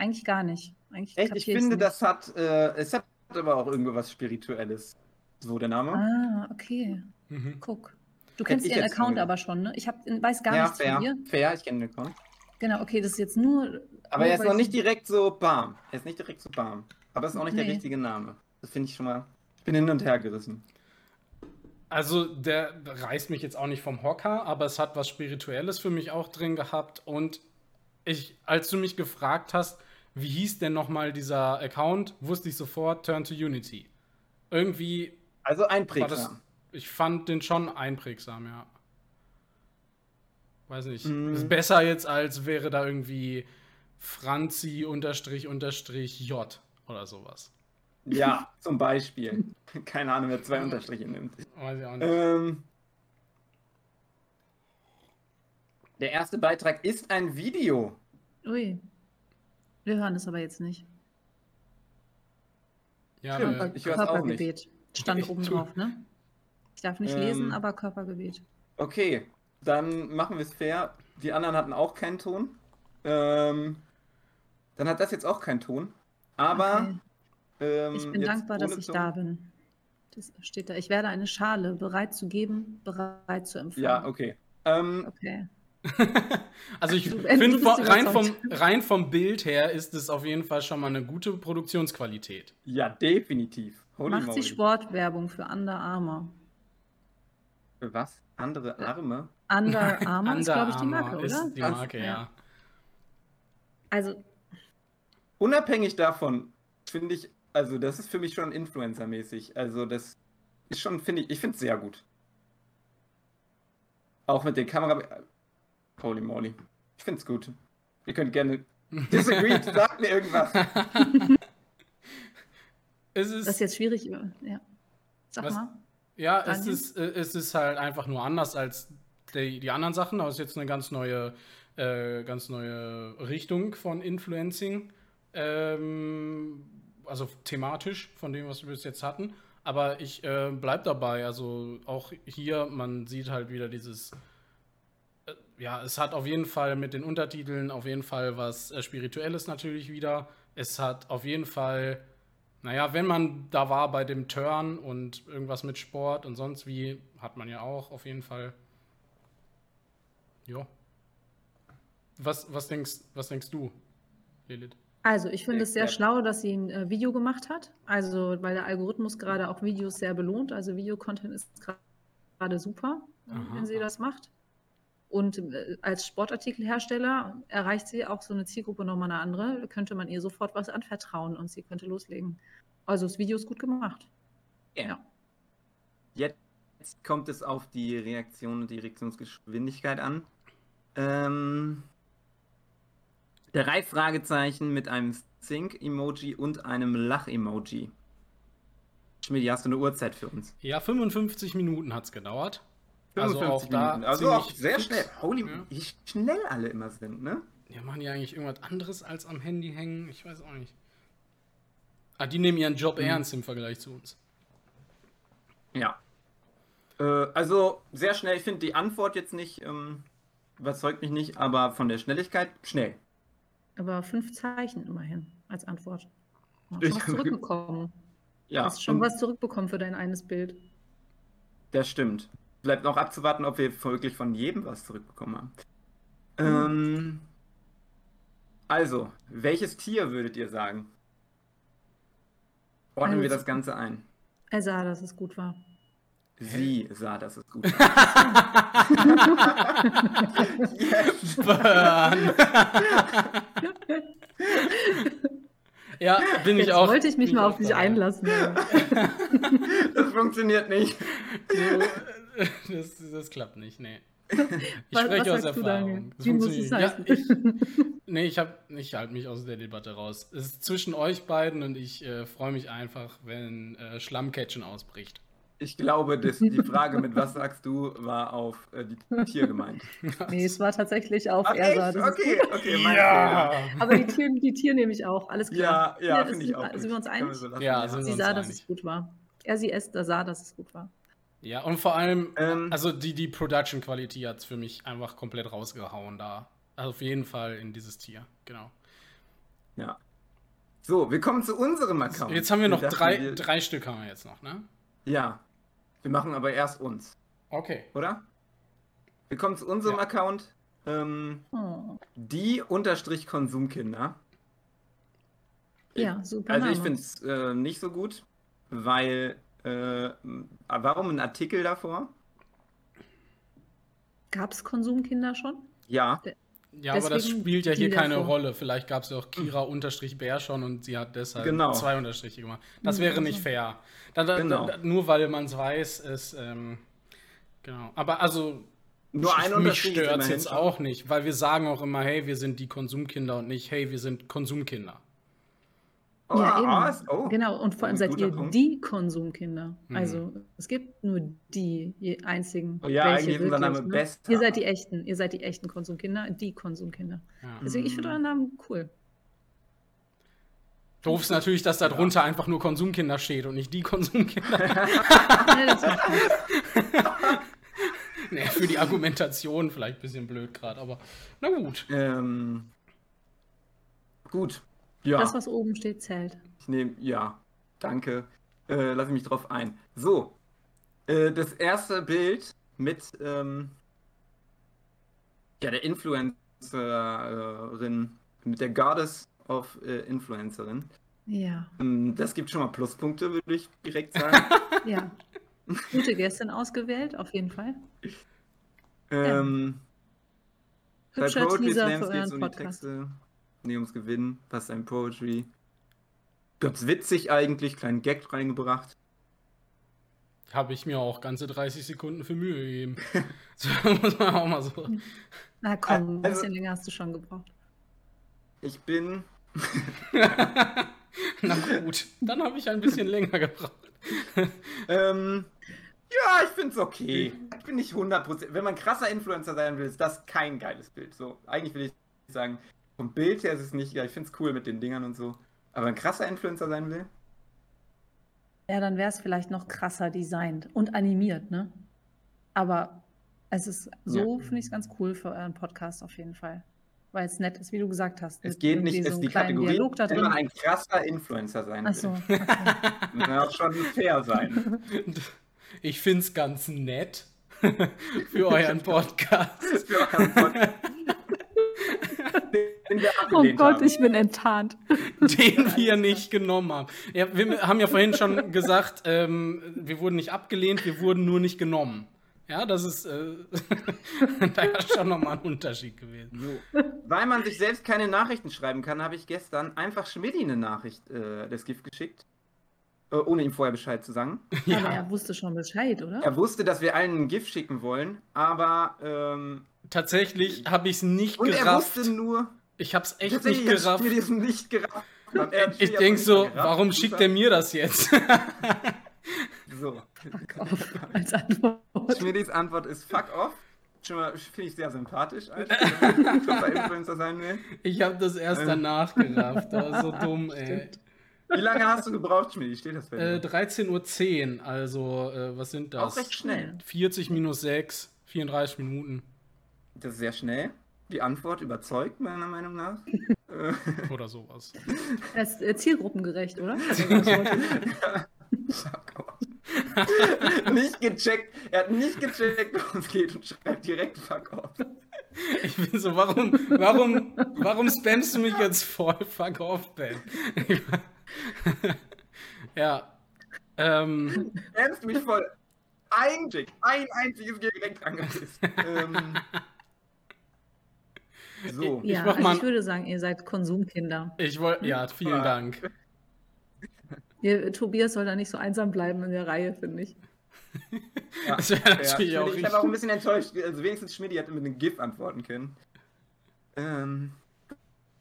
Eigentlich gar nicht. Eigentlich Echt, ich finde, nicht. das hat, äh, es hat aber auch irgendwo was Spirituelles. So der Name. Ah, okay. Mhm. Guck. Du kennst ihren Account aber schon, ne? Ich hab, weiß gar Ja, nichts fair. von ihr. Fair, ich kenne den Account. Genau, okay, das ist jetzt nur. Aber nur er ist noch ich- nicht direkt so bam. Er ist nicht direkt so bam. Aber es ist auch nicht der Nee. richtige Name. Das finde ich schon mal. Ich bin hin und her gerissen. Also, der reißt mich jetzt auch nicht vom Hocker, aber es hat was Spirituelles für mich auch drin gehabt. Und ich, als du mich gefragt hast, wie hieß denn nochmal dieser Account, wusste ich sofort Turn to Unity. Irgendwie Also war das. einprägsam. Ich fand den schon einprägsam, ja. Weiß nicht. Mm. Ist besser jetzt, als wäre da irgendwie Franzi unterstrich unterstrich J oder sowas. Ja, zum Beispiel. <laughs> Keine Ahnung, wer zwei Unterstriche nimmt. Weiß ich auch nicht. Ähm, der erste Beitrag ist ein Video. Ui. Wir hören es aber jetzt nicht. ja, stimmt. äh, ich hör's auch nicht. Körpergebet stand Ich oben drauf, ne? Ich darf nicht Ähm. lesen, aber Körpergebet. Okay, dann machen wir es fair. Die anderen hatten auch keinen Ton. Ähm, dann hat das jetzt auch keinen Ton. Aber Okay. ähm, Ich bin dankbar, dass ich Ton- da bin. Das steht da. Ich werde eine Schale bereit zu geben, bereit zu empfangen. Ja, okay. Ähm, Okay. <laughs> Also ich äh, finde, rein vom, rein vom Bild her ist es auf jeden Fall schon mal eine gute Produktionsqualität. ja, definitiv. Holy Macht moly. sie Sportwerbung für Under Armour. Für was? Andere Arme? Under <laughs> Armour ist, glaube ich, die Marke, ist oder? die Ach, Marke, ja. ja. Also, Unabhängig davon finde ich, also das ist für mich schon Influencer-mäßig. Also das ist schon, finde ich, ich finde es sehr gut. Auch mit den Kamera. Holy moly. Ich finde es gut. Ihr könnt gerne. Disagreed, <laughs> sagt mir irgendwas. <laughs> Es das ist ist, jetzt schwierig. Ja. Sag Was? mal. ja, es ist, äh, es ist halt einfach nur anders als die, die anderen Sachen, aber es ist jetzt eine ganz neue, äh, ganz neue Richtung von Influencing. Ähm, also thematisch von dem, was wir bis jetzt hatten. Aber ich äh, bleib dabei. Also auch hier, man sieht halt wieder dieses. Äh, Ja, es hat auf jeden Fall mit den Untertiteln auf jeden Fall was äh, Spirituelles natürlich wieder. Es hat auf jeden Fall, naja, wenn man da war bei dem Turn und irgendwas mit Sport und sonst wie, hat man ja auch auf jeden Fall. Ja. Was, was, denkst, was denkst du, Lilith? Also, ich finde es sehr schlau, dass sie ein äh, Video gemacht hat. Also, weil der Algorithmus gerade auch Videos sehr belohnt. Also, Videocontent ist gerade super, äh, Aha, wenn sie aha. das macht. Und äh, als Sportartikelhersteller erreicht sie auch so eine Zielgruppe nochmal eine andere. Da könnte man ihr sofort was anvertrauen und sie könnte loslegen. Also, das Video ist gut gemacht. Ja. Jetzt kommt es auf die Reaktion und die Reaktionsgeschwindigkeit an. Ähm, drei Fragezeichen mit einem Think-Emoji und einem Lach-Emoji. Schmidt, hast du eine Uhrzeit für uns? Ja, 55 Minuten hat es gedauert. Also auch 55 da Minuten. Also auch sehr fix. schnell. Holy, Ja. wie schnell alle immer sind, ne? Ja, machen die eigentlich irgendwas anderes als am Handy hängen? Ich weiß auch nicht. Ah, die nehmen ihren Job Mhm. ernst im Vergleich zu uns. Ja. Äh, also sehr schnell. Ich finde die Antwort jetzt nicht, ähm, überzeugt mich nicht, aber von der Schnelligkeit schnell. Aber fünf Zeichen immerhin als Antwort. Hast schon was <laughs> zurückbekommen. Ja, Hast schon was zurückbekommen für dein eines Bild. das stimmt. Bleibt noch abzuwarten, ob wir wirklich von jedem was zurückbekommen haben. Mhm. Ähm, also, welches Tier würdet ihr sagen? Ordnen wir Also- das Ganze ein. Er sah, dass es gut war. Sie sah, dass es gut war. yes. Burn. ja, bin ich Jetzt auch. wollte ich mich mal auf dich einlassen. Das funktioniert nicht. <laughs> das, das klappt nicht, nee. Ich Was- spreche was aus Erfahrung. Das Wie muss es heißen? Ja, ich, nee, ich, hab, ich halte mich aus der Debatte raus. Es ist zwischen euch beiden und ich äh, freue mich einfach, wenn äh, Schlammcatchen ausbricht. Ich glaube, dass die Frage mit was sagst du war auf äh, die Tier gemeint. <laughs> Nee, es war tatsächlich auf Ach, er Okay, okay, mein Fehler. Aber die Tier, die Tier nehme ich auch, alles klar. Ja, ja, das finde ich auch. Sind gut. wir uns einig? so lassen, Ja, sind Sie sah, dass einig. es gut war. Er, sie, es, da sah, dass es gut war. Ja, und vor allem, Ähm, also die, die Production Quality hat es für mich einfach komplett rausgehauen da. Also auf jeden Fall in dieses Tier, genau. Ja. So, wir kommen zu unserem Account. Jetzt haben wir noch dachten, drei, wir- drei Stück haben wir jetzt noch, ne? Ja. Wir machen aber erst uns. Okay. oder? Wir kommen zu unserem Ja. Account. Ähm, Oh. die unterstrich Konsumkinder. Ja, super. Also ich finde es äh, nicht so gut, weil äh, warum ein Artikel davor? Gab es Konsumkinder schon? Ja, Ja, aber das spielt ja hier keine davor. Rolle. Vielleicht gab es ja auch Kira-Bär schon und sie hat deshalb Genau. zwei Unterstriche gemacht. Das Mhm, wäre nicht also. fair. Da, da, Genau. da, nur weil man es weiß, ist. Ähm, genau. Aber also. nur ein mich stört es jetzt auch nicht, weil wir sagen auch immer, hey, wir sind die Konsumkinder und nicht, hey, wir sind Konsumkinder. Oh, ja, ah, eben. ist- oh. Genau, und vor allem Ein seid ihr Punkt. die Konsumkinder. Mhm. Also es gibt nur die je- einzigen. Oh ja, welche eigentlich ist unser wirklich, Name ne? Bester. Ihr seid die echten, ihr seid die echten Konsumkinder, die Konsumkinder. Ja. Deswegen, ich finde Mhm. euren Namen cool. Doof ist natürlich, dass da Ja. drunter einfach nur Konsumkinder steht und nicht die Konsumkinder. <laughs> Ja, nee, für die Argumentation vielleicht ein bisschen blöd gerade, aber na gut. Ähm, gut. Ja, Das, was oben steht, zählt. ich nehme, ja, danke. Äh, lass mich drauf ein. So, äh, das erste Bild mit ähm, ja, der Influencerin, mit der Goddess of äh, Influencerin. Ja, Ähm, das gibt schon mal Pluspunkte, würde ich direkt sagen. <laughs> ja. <laughs> Gute Gästin ausgewählt, auf jeden Fall. ähm, bei Hübscher Teaser für euren um Podcast. Texte. Nee, ums Gewinnen. Was ist ein Poetry? Ganz witzig eigentlich, kleinen Gag reingebracht. Habe ich mir auch ganze 30 Sekunden für Mühe gegeben. <laughs> so <laughs> muss man auch mal so. Na komm, ein Also- bisschen länger hast du schon gebraucht. Ich bin <laughs> Na gut, dann habe ich ein bisschen länger gebraucht. Ähm, ja, ich finde es okay. Ich bin nicht 100%. Wenn man krasser Influencer sein will, ist das kein geiles Bild. So, eigentlich will ich sagen, vom Bild her ist es nicht geil. Ich finde es cool mit den Dingern und so. Aber ein krasser Influencer sein will? Ja, dann wäre es vielleicht noch krasser designt und animiert, ne? Aber es ist so, finde ich es ganz cool für euren Podcast auf jeden Fall. Weil es nett ist, wie du gesagt hast. Es mit geht nicht, so ist die Kategorie, Dialog da wenn man drin. ein krasser Influencer sein Ach so, will. okay. <laughs> Muss man auch schon fair sein. Ich finde es ganz nett <laughs> für euren Podcast. Für euren Podcast. Den wir Oh abgelehnt Gott, haben. ich bin enttarnt. den wir nicht genommen haben. Ja, wir haben ja vorhin schon gesagt, ähm, wir wurden nicht abgelehnt, wir wurden nur nicht genommen. Ja, das ist äh, <laughs> da ja schon nochmal ein Unterschied gewesen. So. Weil man sich selbst keine Nachrichten schreiben kann, habe ich gestern einfach Schmidti eine Nachricht äh, das Gift geschickt. Äh, ohne ihm vorher Bescheid zu sagen. Aber er wusste schon Bescheid, oder? Er wusste, dass wir allen ein Gift schicken wollen, aber ähm, Tatsächlich habe ich es nicht und er gerafft. wusste nur, Ich habe es echt nicht gerafft. Es nicht gerafft. Er Ich denke so, gerafft. warum schickt er mir das jetzt? <laughs> <laughs> So. Auf, als Antwort. Schmidtis Antwort ist fuck off. Schon mal finde ich sehr sympathisch, als <laughs> krasser Influencer sein will. Ich habe das erst Ähm. danach gerafft. Das war so dumm, ey. Wie lange hast du gebraucht, Schmidti? Steht das bei Äh, dir? 13.10 Uhr, also äh, was sind das? Auch recht schnell. 40 minus 6, 34 Minuten Das ist sehr schnell. Die Antwort überzeugt, meiner Meinung nach. <laughs> Äh, oder sowas. Er ist äh, zielgruppengerecht, oder? <laughs> Fuck <laughs> off. nicht gecheckt. Er hat nicht gecheckt, worum es geht und schreibt direkt fuck off. Ich bin so, warum, warum, warum spammst du mich jetzt voll? Fuck off, Ben. ja. Ähm, Ernst mich voll. Ein ein einziges direkt angepisst. ähm, so. Ja, mach also mal- ich würde sagen, ihr seid Konsumkinder. ich wollte, ja, vielen Ja. Dank. Ihr, Tobias soll da nicht so einsam bleiben in der Reihe, finde ich. <laughs> Ja, Das wäre natürlich ja, auch Ich bin auch ein bisschen enttäuscht. Also wenigstens Schmidt hätte mit einem GIF antworten können. Ähm,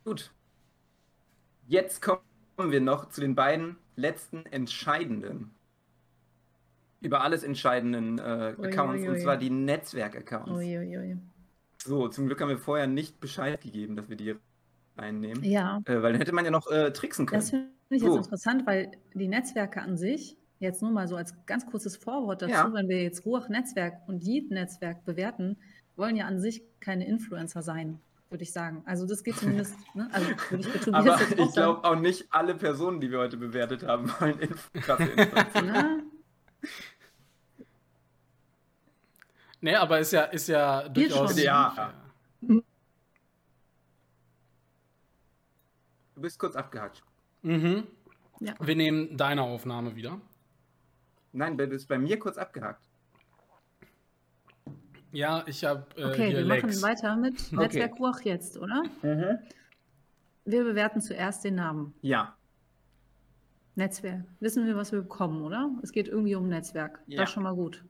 gut. Jetzt kommen wir noch zu den beiden letzten entscheidenden, über alles entscheidenden äh, Ui, Accounts, ui, und ui. zwar die Netzwerk-Accounts. So, zum Glück haben wir vorher nicht Bescheid gegeben, dass wir die reinnehmen. Ja, Äh, weil dann hätte man ja noch äh, tricksen können. das finde ich jetzt So. interessant, weil die Netzwerke an sich, jetzt nur mal so als ganz kurzes Vorwort dazu, Ja. wenn wir jetzt Ruach-Netzwerk und Yeet-Netzwerk bewerten, wollen ja an sich keine Influencer sein, würde ich sagen. Also das geht zumindest, <laughs> ne? also würde ich Tobias Aber jetzt ich glaube auch nicht alle Personen, die wir heute bewertet haben, wollen Influencer. sagen. <laughs> Nee, aber ist ja, ist ja durchaus. Ja. Du bist kurz abgehackt. Mhm. Ja. Wir nehmen deine Aufnahme wieder. Nein, du bist bei mir kurz abgehakt. Ja, ich habe äh, Okay, hier wir Lex. machen weiter mit Netzwerk Ruach jetzt, oder? Wir bewerten zuerst den Namen. Ja. Netzwerk. Wissen wir, was wir bekommen, oder? Es geht irgendwie um Netzwerk. Ja. Das ist schon mal gut.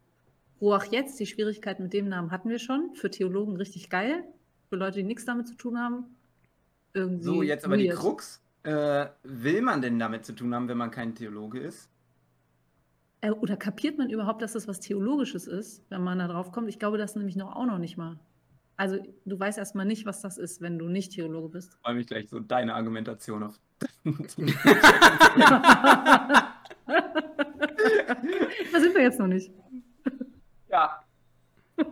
Ruach jetzt, die Schwierigkeit mit dem Namen hatten wir schon. Für Theologen richtig geil. Für Leute, die nichts damit zu tun haben. Irgendwie So, jetzt aber die. Krux. Äh, will man denn damit zu tun haben, wenn man kein Theologe ist? Äh, Oder kapiert man überhaupt, dass das was Theologisches ist, wenn man da drauf kommt? Ich glaube das nämlich noch auch noch nicht mal. Also du weißt erstmal nicht, was das ist, wenn du nicht Theologe bist. Freue mich gleich so deine Argumentation auf. <laughs> da sind wir jetzt noch nicht. Ja. <laughs>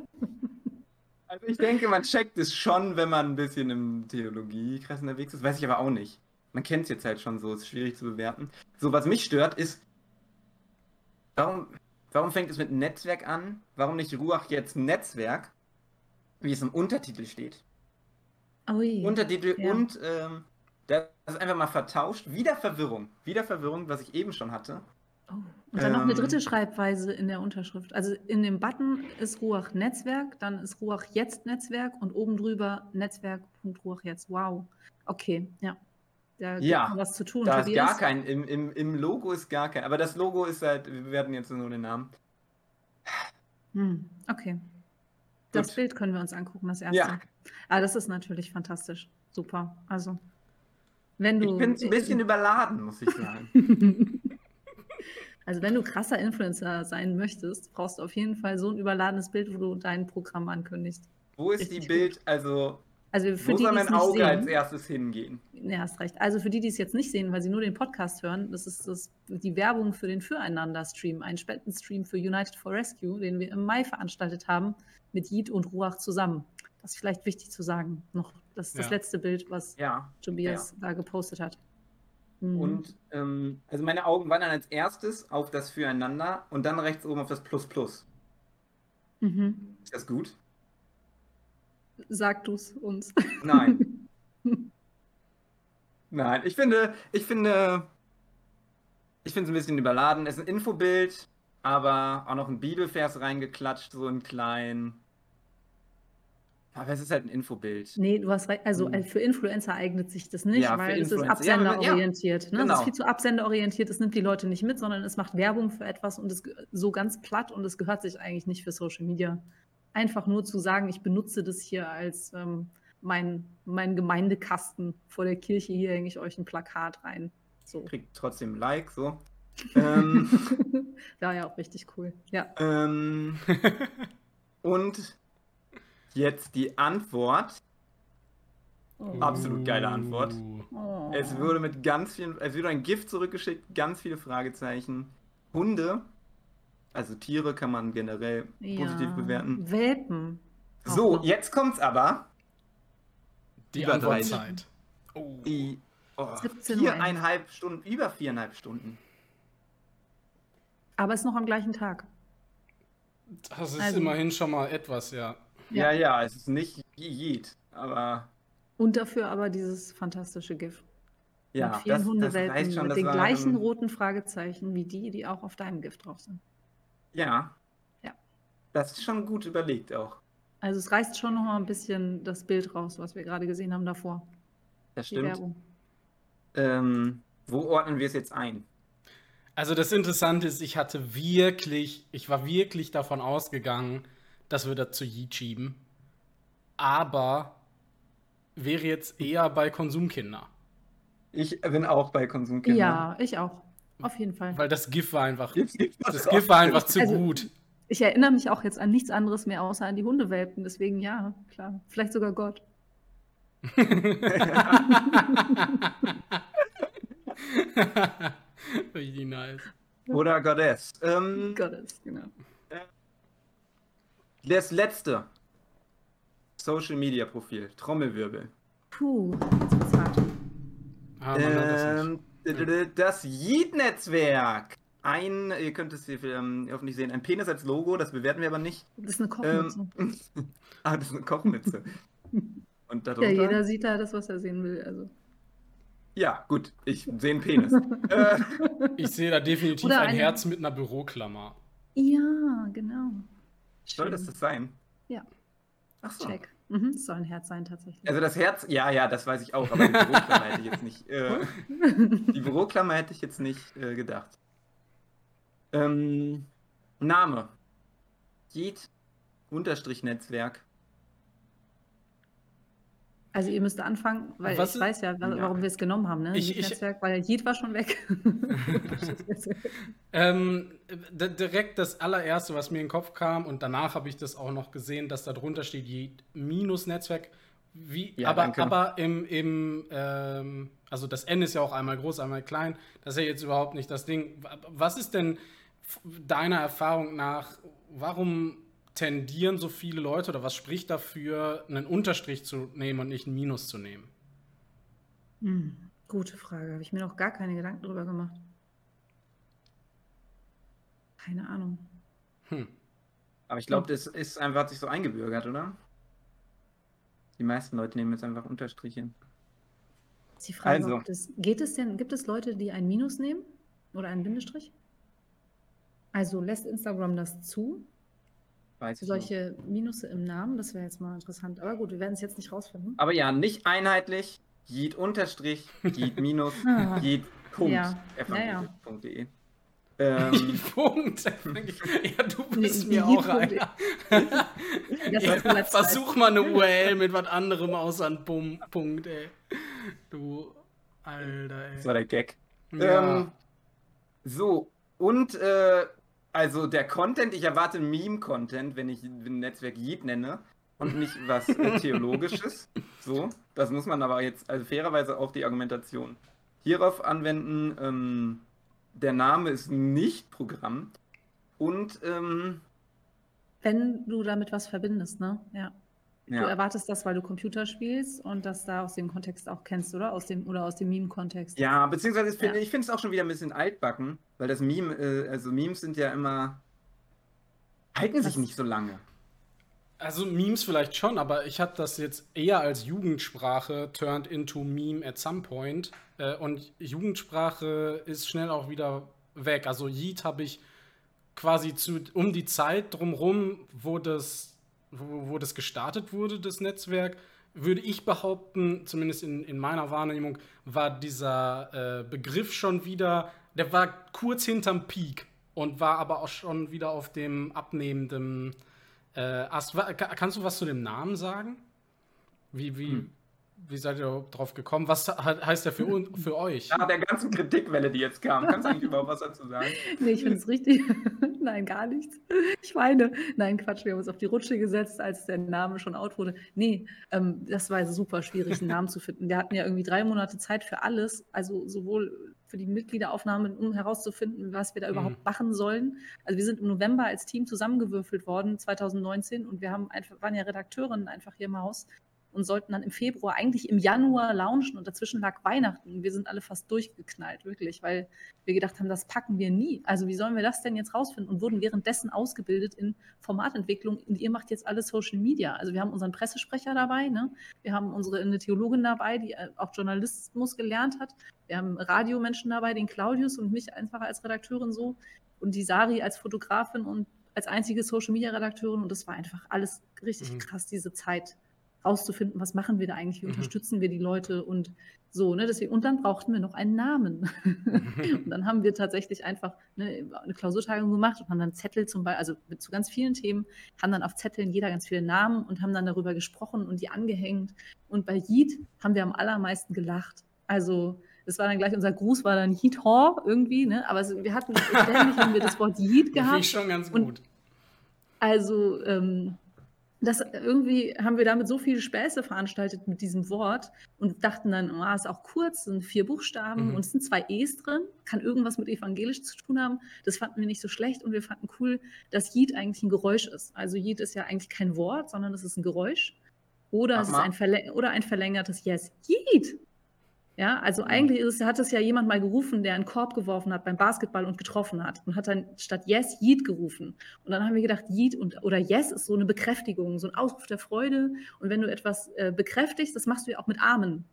Also ich denke, man checkt es schon, wenn man ein bisschen im Theologiekreis unterwegs ist. Weiß ich aber auch nicht. Man kennt es jetzt halt schon so, ist schwierig zu bewerten. So, was mich stört, ist, warum, warum fängt es mit Netzwerk an? Warum nicht Ruach jetzt Netzwerk, wie es im Untertitel steht? Ui. Untertitel Ja. und ähm, das ist einfach mal vertauscht. Wieder Verwirrung. Wieder Verwirrung, was ich eben schon hatte. Oh. Und dann noch eine Ähm. dritte Schreibweise in der Unterschrift. Also in dem Button ist Ruach Netzwerk, dann ist Ruach jetzt Netzwerk und oben drüber Netzwerk.ruach jetzt. Wow. Okay, ja. Da gibt Ja, noch was zu tun. Da ist gar kein, im, im, im Logo ist gar kein. Aber das Logo ist halt, wir werden jetzt nur den Namen. Hm, okay. Das Gut. Bild können wir uns angucken, das erste. Ja. Ah, das ist natürlich fantastisch. Super. Also, wenn du. Ich bin ein bisschen überladen, muss ich sagen. <laughs> Also, wenn du krasser Influencer sein möchtest, brauchst du auf jeden Fall so ein überladenes Bild, wo du dein Programm ankündigst. Wo ist Richtig die Bild, also Also für wo die, soll mein Auge als sehen, erstes hingehen? ja, hast recht. Also für die, die es jetzt nicht sehen, weil sie nur den Podcast hören, das ist das, die Werbung für den Füreinander-Stream, ein Spendenstream für United for Rescue, den wir im Mai veranstaltet haben, mit Jid und Ruach zusammen. Das ist vielleicht wichtig zu sagen. Noch das, das Ja. letzte Bild, was Ja. Tobias da gepostet hat. Mhm. Und ähm, also meine Augen wandern als erstes auf das Füreinander und dann rechts oben auf das Plus Plus. Mhm. Ist das gut? Sag du es uns. Nein. <laughs> Nein, ich finde, ich finde, ich finde es ein bisschen überladen. Es ist ein Infobild, aber auch noch ein Bibelvers reingeklatscht, so ein klein. Aber es ist halt ein Infobild. Nee, du hast recht. Also Hm. äh, für Influencer eignet sich das nicht, Ja, für weil es ist Influencer. Ja, aber- absenderorientiert. ne? Es genau. ist viel zu absenderorientiert, es nimmt die Leute nicht mit, sondern es macht Werbung für etwas und es ge- so ganz platt und es gehört sich eigentlich nicht für Social Media. Einfach nur zu sagen, ich benutze das hier als ähm, mein, mein Gemeindekasten vor der Kirche, hier hänge ich euch ein Plakat rein. So. Kriegt trotzdem ein Like, so. <laughs> ähm, War ja auch richtig cool. Ja. ähm, <laughs> und jetzt die Antwort. Absolut geile Antwort. Oh. Es wurde mit ganz vielen, es wurde ein Gift zurückgeschickt, ganz viele Fragezeichen. Hunde, also Tiere kann man generell positiv Ja. bewerten. Welpen. So, jetzt kommt's aber. Die Über drei Antwortzeit. Oh. Die oh, 17.01. viereinhalb Stunden, über viereinhalb Stunden. Aber es ist noch am gleichen Tag. Das ist Also- immerhin schon mal etwas, ja. Ja, Ja. ja, es ist nicht Jed, aber Und dafür aber dieses fantastische GIF. ja, mit vielen das, das Hundewelpen, reicht schon. mit Das den war, gleichen roten Fragezeichen wie die, die auch auf deinem Gift drauf sind. Ja. Ja. Das ist schon gut überlegt auch. Also es reißt schon noch mal ein bisschen das Bild raus, was wir gerade gesehen haben davor. Das Die stimmt. Werbung. Ähm, wo ordnen wir es jetzt ein? Also das Interessante ist, ich hatte wirklich, ich war wirklich davon ausgegangen, dass wir das zu Yeet schieben. Aber wäre jetzt eher bei Konsumkinder. Ich bin auch bei Konsumkindern. Ja, ich auch. Auf jeden Fall. Weil das GIF war einfach, Gibt's- gibt's das GIF war einfach zu Also- gut. Ich erinnere mich auch jetzt an nichts anderes mehr außer an die Hundewelpen. Deswegen ja, klar. Vielleicht sogar Gott. <laughs> <laughs> Richtig nice. Oder Goddess. Ähm, Gottes, genau. Das letzte Social Media Profil, Trommelwirbel. Puh, jetzt wird's hart. Ah. Ähm, das Yeet-Netzwerk. ein, ihr könnt es hier ähm, hoffentlich sehen, ein Penis als Logo, das bewerten wir aber nicht. Das ist eine Kochmütze. Ähm, <laughs> ah, das ist eine Kochmütze. Und <laughs> ja, darunter? jeder sieht da das, was er sehen will. Also. Ja, gut, ich sehe einen Penis. <laughs> äh, Ich sehe da definitiv Oder ein eine- Herz mit einer Büroklammer. Ja, genau. Soll das das sein? Ja. Ach so. Check. Mhm, soll ein Herz sein, tatsächlich. Also das Herz, ja, ja, das weiß ich auch, aber die Büroklammer hätte ich jetzt nicht, äh, <laughs> die Büroklammer hätte ich jetzt nicht äh, gedacht. Ähm, Name. Jed unterstrich Netzwerk. Also ihr müsst anfangen, weil Was ich ist- weiß ja, wa- Ja. warum wir es genommen haben, ne? Ich- ich- Netzwerk, weil Yeet war schon weg. <laughs> Ähm, d- direkt das allererste, was mir in den Kopf kam, und danach habe ich das auch noch gesehen, dass da drunter steht, je minus Netzwerk. Wie, Ja, aber danke. aber im, im ähm, also das N ist ja auch einmal groß, einmal klein. Das ist ja jetzt überhaupt nicht das Ding. Wa- Was ist denn deiner Erfahrung nach, warum tendieren so viele Leute oder was spricht dafür, einen Unterstrich zu nehmen und nicht ein Minus zu nehmen? Hm, gute Frage. Habe ich mir noch gar keine Gedanken drüber gemacht. Keine Ahnung. Hm. Aber ich glaube, das ist einfach, hat sich so eingebürgert, oder? Die meisten Leute nehmen jetzt einfach Unterstriche. Die Frage, Also. das, geht es denn, gibt es Leute, die ein Minus nehmen oder einen Bindestrich? Also lässt Instagram das zu? Weiß. Solche Minusse im Namen, das wäre jetzt mal interessant. Aber gut, wir werden es jetzt nicht rausfinden. Aber ja, nicht einheitlich. Jed unterstrich, Jed <laughs> minus, Ah. Jed Punkt. Ja. Ja, ja. evangelisch.de. <laughs> Ähm, Punkt. ja, du bist Nee, mir auch einer. <laughs> Das Ja, versuch mal eine URL mit was anderem außer ein Punkt, ey. Du, Alter, das ey. war der Gag. Ja. Ähm, so, und äh, also der Content, ich erwarte Meme-Content, wenn ich ein Netzwerk Yeet nenne und nicht was äh, <laughs> Theologisches. So, das muss man aber jetzt, also fairerweise auch die Argumentation hierauf anwenden. Ähm, der Name ist nicht Programm und ähm, Wenn du damit was verbindest, ne? Ja. Du ja. erwartest das, weil du Computer spielst und das da aus dem Kontext auch kennst, oder? Aus dem, oder aus dem Meme-Kontext. Ja, beziehungsweise ich finde Ja. ich finde es auch schon wieder ein bisschen altbacken, weil das Meme, äh, also Memes sind ja immer, halten sich nicht so lange. Also Memes vielleicht schon, aber ich habe das jetzt eher als Jugendsprache turned into Meme at some point. Äh, und Jugendsprache ist schnell auch wieder weg. Also Yeet habe ich quasi zu, um die Zeit drumrum, wo das, wo, wo das gestartet wurde, das Netzwerk, würde ich behaupten, zumindest in, in meiner Wahrnehmung, war dieser äh, Begriff schon wieder, der war kurz hinterm Peak und war aber auch schon wieder auf dem abnehmenden äh, Ast. Kannst du was zu dem Namen sagen? Wie, wie, Hm. wie seid ihr drauf gekommen? Was he- heißt der für, für euch? <laughs> Nach der ganzen Kritikwelle, die jetzt kam, kannst du eigentlich überhaupt was dazu sagen? Nee, ich finde es richtig. Nein, gar nichts. <laughs> Ich weine. Nein, Quatsch, wir haben uns auf die Rutsche gesetzt, als der Name schon out wurde. Nee, ähm, das war super schwierig, einen Namen zu finden. Wir hatten ja irgendwie drei Monate Zeit für alles, also sowohl für die Mitgliederaufnahme, um herauszufinden, was wir da Mhm. überhaupt machen sollen. Also wir sind im November als Team zusammengewürfelt worden, 2019, und wir haben einfach, waren ja Redakteurinnen einfach hier im Haus und sollten dann im Februar, eigentlich im Januar launchen und dazwischen lag Weihnachten. Wir sind alle fast durchgeknallt, wirklich, weil wir gedacht haben, das packen wir nie. Also wie sollen wir das denn jetzt rausfinden? Und wurden währenddessen ausgebildet in Formatentwicklung. Und ihr macht jetzt alles Social Media. Also wir haben unseren Pressesprecher dabei, ne? wir haben unsere eine Theologin dabei, die äh, auch Journalismus gelernt hat. Wir haben Radiomenschen dabei, den Claudius und mich einfach als Redakteurin so und die Sari als Fotografin und als einzige Social Media Redakteurin. Und das war einfach alles richtig Mhm. krass, diese Zeit rauszufinden, was machen wir da eigentlich, wie Mhm. unterstützen wir die Leute und so, ne? Deswegen, und dann brauchten wir noch einen Namen. <laughs> und dann haben wir tatsächlich einfach ne, eine Klausurtagung gemacht und haben dann Zettel zum Beispiel, also mit zu ganz vielen Themen, haben dann auf Zetteln jeder ganz viele Namen und haben dann darüber gesprochen und die angehängt. Und bei Yeet haben wir am allermeisten gelacht. Also das war dann gleich, unser Gruß war dann Yeet Hor irgendwie, ne? Aber es, wir hatten ständig haben wir das Wort Yeet <laughs> Finde gehabt. ich schon ganz Und- gut. Also, ähm, das irgendwie haben wir damit so viele Späße veranstaltet mit diesem Wort und dachten dann, ah, ist auch kurz, sind vier Buchstaben Mhm. und es sind zwei E's drin, kann irgendwas mit evangelisch zu tun haben. Das fanden wir nicht so schlecht und wir fanden cool, dass Yeet eigentlich ein Geräusch ist. Also Yeet ist ja eigentlich kein Wort, sondern es ist ein Geräusch. Oder, es ist ein, verläng oder ein verlängertes Yes. Yeet! Ja, also eigentlich ist es, hat es ja jemand mal gerufen, der einen Korb geworfen hat beim Basketball und getroffen hat und hat dann statt Yes Yeet gerufen. Und dann haben wir gedacht, Yeet und, oder Yes ist so eine Bekräftigung, so ein Ausruf der Freude. Und wenn du etwas äh, bekräftigst, das machst du ja auch mit Amen.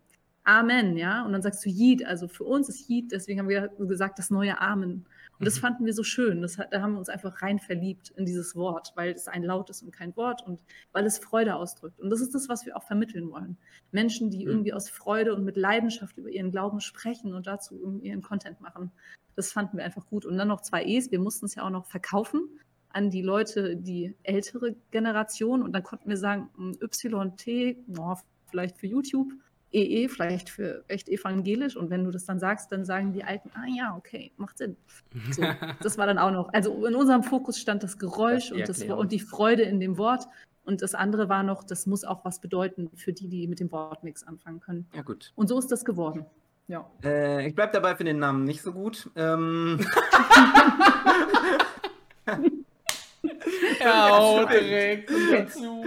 Amen, ja. Und dann sagst du Yeet. Also für uns ist Yeet, deswegen haben wir gesagt, das neue Amen. Und das Mhm. fanden wir so schön. Das, hat- da haben wir uns einfach rein verliebt in dieses Wort, weil es ein Laut ist und kein Wort und weil es Freude ausdrückt. Und das ist das, was wir auch vermitteln wollen. Menschen, die Mhm. irgendwie aus Freude und mit Leidenschaft über ihren Glauben sprechen und dazu ihren Content machen. Das fanden wir einfach gut. Und dann noch zwei E's. Wir mussten es ja auch noch verkaufen an die Leute, die ältere Generation. Und dann konnten wir sagen, mm, YT, oh, vielleicht für YouTube, EE, vielleicht für echt evangelisch. Und wenn du das dann sagst, dann sagen die Alten, ah ja, okay, macht Sinn. So, <laughs> das war dann auch noch. Also in unserem Fokus stand das Geräusch Das und, das, und die Freude in dem Wort. Und das andere war noch, das muss auch was bedeuten für die, die mit dem Wort nichts anfangen können. Ja, gut. Und so ist das geworden. Ja. Äh, ich bleib dabei für den Namen nicht so gut. Ähm, <laughs> Ja, <laughs> Scheiße. direkt Okay. dazu.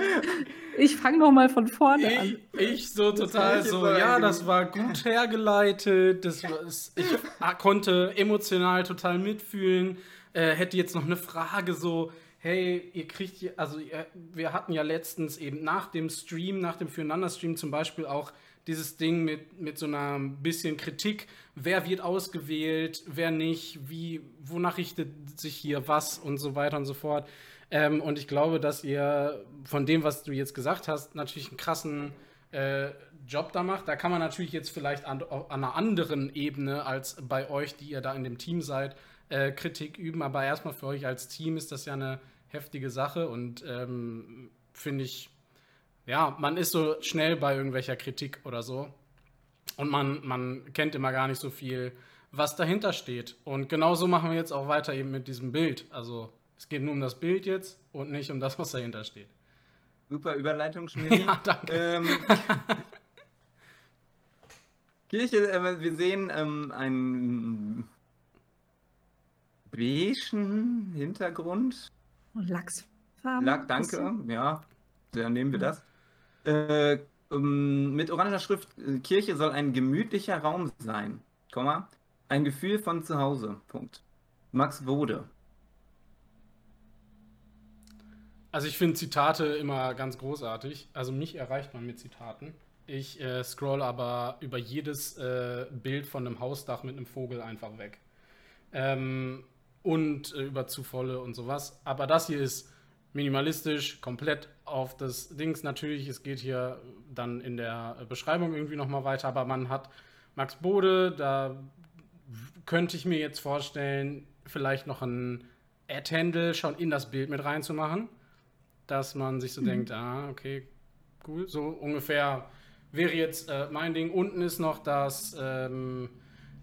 Ich fange noch mal von vorne an. Ich, ich so total so, ja, das war gut hergeleitet. Das war, ich konnte emotional total mitfühlen. Äh, hätte jetzt noch eine Frage so, hey, ihr kriegt hier, also ihr, wir hatten ja letztens eben nach dem Stream, nach dem Füreinander-Stream zum Beispiel auch dieses Ding mit, mit so einer bisschen Kritik, wer wird ausgewählt, wer nicht, wie, wonach richtet sich hier was und so weiter und so fort. Ähm, und ich glaube, dass ihr von dem, was du jetzt gesagt hast, natürlich einen krassen äh, Job da macht. Da kann man natürlich jetzt vielleicht an, an einer anderen Ebene als bei euch, die ihr da in dem Team seid, äh, Kritik üben. Aber erstmal für euch als Team ist das ja eine heftige Sache und ähm, finde ich, ja, man ist so schnell bei irgendwelcher Kritik oder so. Und man, man kennt immer gar nicht so viel, was dahinter steht. Und genauso machen wir jetzt auch weiter eben mit diesem Bild. Also es geht nur um das Bild jetzt und nicht um das, was dahinter steht. super Überleitung, Schmidt. <laughs> Ja, danke. ähm, <laughs> Kirche, äh, wir sehen ähm, einen beigen Hintergrund. Und Lachsfarben. Lack, danke. Ja, dann nehmen wir das. Äh, ähm, mit oranger Schrift, äh, Kirche soll ein gemütlicher Raum sein. Komma. Ein Gefühl von zu Hause. Punkt. Max Wode. Also ich finde Zitate immer ganz großartig. Also mich erreicht man mit Zitaten. Ich äh, scroll aber über jedes äh, Bild von einem Hausdach mit einem Vogel einfach weg. Ähm, und äh, über Zuvolle und sowas. Aber das hier ist minimalistisch, komplett auf das Dings. Natürlich, es geht hier dann in der Beschreibung irgendwie nochmal weiter, aber man hat Max Bode, da könnte ich mir jetzt vorstellen, vielleicht noch ein Ad-Handle schon in das Bild mit reinzumachen, dass man sich so denkt, ah, okay, cool, so ungefähr wäre jetzt äh, mein Ding. Unten ist noch das, ähm,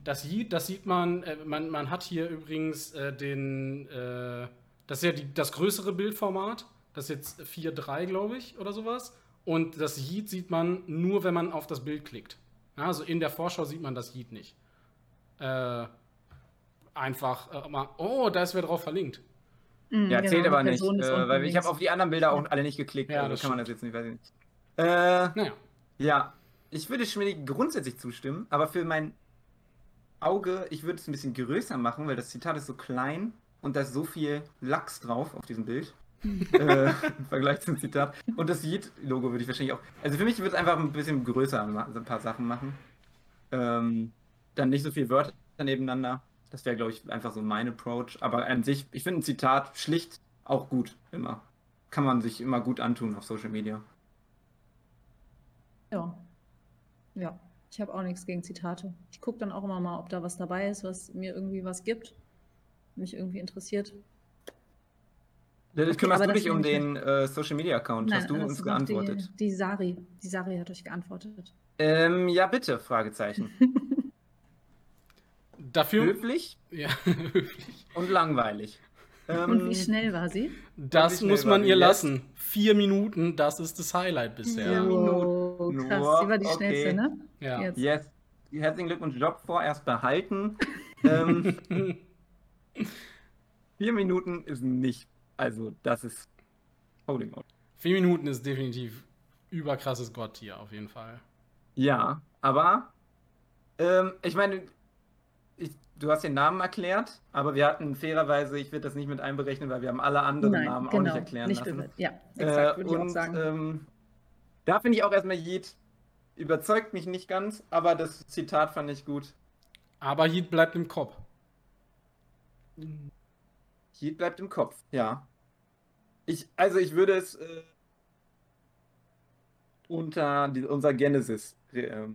das Yeet, das sieht man, äh, man, man hat hier übrigens äh, den, äh, das ist ja die, das größere Bildformat, das ist jetzt 4.3, glaube ich, oder sowas. Und das Yeet sieht man nur, wenn man auf das Bild klickt. Ja, also in der Vorschau sieht man das Yeet nicht. Äh, einfach äh, mal, oh, da ist wer drauf verlinkt. Mhm, Ja, genau, zählt aber die nicht, äh, weil ich habe auf die anderen Bilder auch alle nicht geklickt. Ja, also das kann man das jetzt nicht, weiß ich nicht. Äh, Naja. ja, ich würde Schmidt grundsätzlich zustimmen, aber für mein Auge, ich würde es ein bisschen größer machen, weil das Zitat ist so klein und da ist so viel Lachs drauf auf diesem Bild. <laughs> äh, Im Vergleich zum Zitat. Und das Yeet-Logo würde ich wahrscheinlich auch. Also für mich würde es einfach ein bisschen größer so ein paar Sachen machen. Ähm, dann nicht so viele Wörter nebeneinander. Das wäre, glaube ich, einfach so mein Approach. Aber an sich, ich finde ein Zitat schlicht auch gut, immer. Kann man sich immer gut antun auf Social Media. Ja. Ja. Ich habe auch nichts gegen Zitate. Ich gucke dann auch immer mal, ob da was dabei ist, was mir irgendwie was gibt, mich irgendwie interessiert. Lilith, Okay, kümmerst aber du dich um den äh, Social Media Account? Hast du uns geantwortet? Die, die Sari. Die Sari hat euch geantwortet. Ähm, ja, bitte, Fragezeichen. <laughs> Dafür, Höflich ja, <laughs> höflich. und langweilig. Ähm, Und wie schnell war sie? Das muss man ihr jetzt? lassen. Vier Minuten, das ist das Highlight bisher. Ja. Wow, Minuten. krass. Nur, Sie war die okay. schnellste, ne? Ja. Jetzt. Yes. Herzlichen Glückwunsch, Job vorerst behalten. ähm, <laughs> vier Minuten ist nicht. Also, das ist. Holy moly. Vier Minuten ist definitiv überkrasses Gotttier, auf jeden Fall. Ja, aber Ähm, ich meine, ich, du hast den Namen erklärt, aber wir hatten fairerweise, ich würde das nicht mit einberechnen, weil wir haben alle anderen Nein, Namen auch genau, nicht erklären nicht lassen. bewirkt. Ja, Äh, exakt, würde ich auch und sagen. ähm, da finde ich auch erstmal Yeet überzeugt mich nicht ganz, aber das Zitat fand ich gut. Aber Heat bleibt im Kopf. Yeet bleibt im Kopf, ja. Ich, also ich würde es äh, unter die, unser Genesis, äh,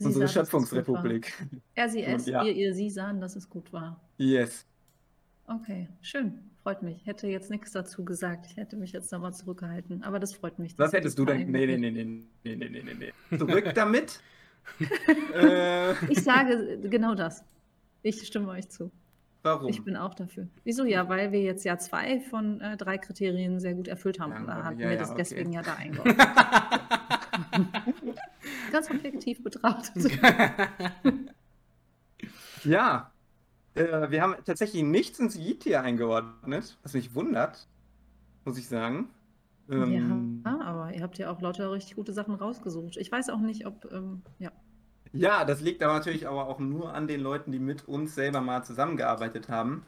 Sie unsere gut Schöpfungsrepublik. Er, es, Ja. ihr, ihr, sie sahen, dass es gut war. Yes. Okay, schön. Freut mich. Hätte jetzt nichts dazu gesagt. Ich hätte mich jetzt nochmal zurückgehalten. Aber das freut mich. Was hättest du denn? Nee, nee, nee, nee, nee, nee, nee, nee, nee. Zurück damit. <laughs> äh, Ich sage genau das. Ich stimme euch zu. warum? Ich bin auch dafür. Wieso? Ja, weil wir jetzt ja zwei von äh, drei Kriterien sehr gut erfüllt haben. Ja, da hatten ja, wir ja, das okay. deswegen ja da eingeordnet. <laughs> <laughs> Ganz objektiv betrachtet. <laughs> Ja. Äh, wir haben tatsächlich nichts ins Yeet hier eingeordnet, was mich wundert, muss ich sagen. Ähm, ja, aber ihr habt ja auch lauter richtig gute Sachen rausgesucht. Ich weiß auch nicht, ob. Ähm, ja. Ja, das liegt aber natürlich aber auch nur an den Leuten, die mit uns selber mal zusammengearbeitet haben.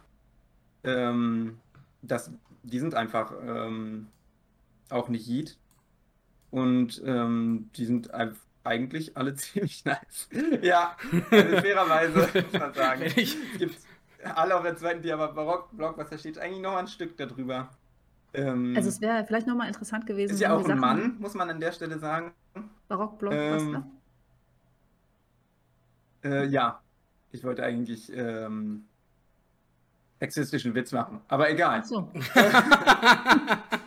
Ähm, das, die sind einfach ähm, auch nicht Yeet. Und ähm, die sind eigentlich alle <laughs> ziemlich nice. ja, also <laughs> fairerweise muss man sagen. Es gibt alle auf der zweiten Tier, aber Barock-Blog, was da steht, eigentlich noch mal ein Stück darüber. Ähm, Also, es wäre vielleicht nochmal interessant gewesen. ist ja auch ein Sachen- Mann, muss man an der Stelle sagen. Barockblock, Ähm, was da? Äh, ja, ich wollte eigentlich ähm, sexistischen Witz machen, aber egal. Ach so. <laughs>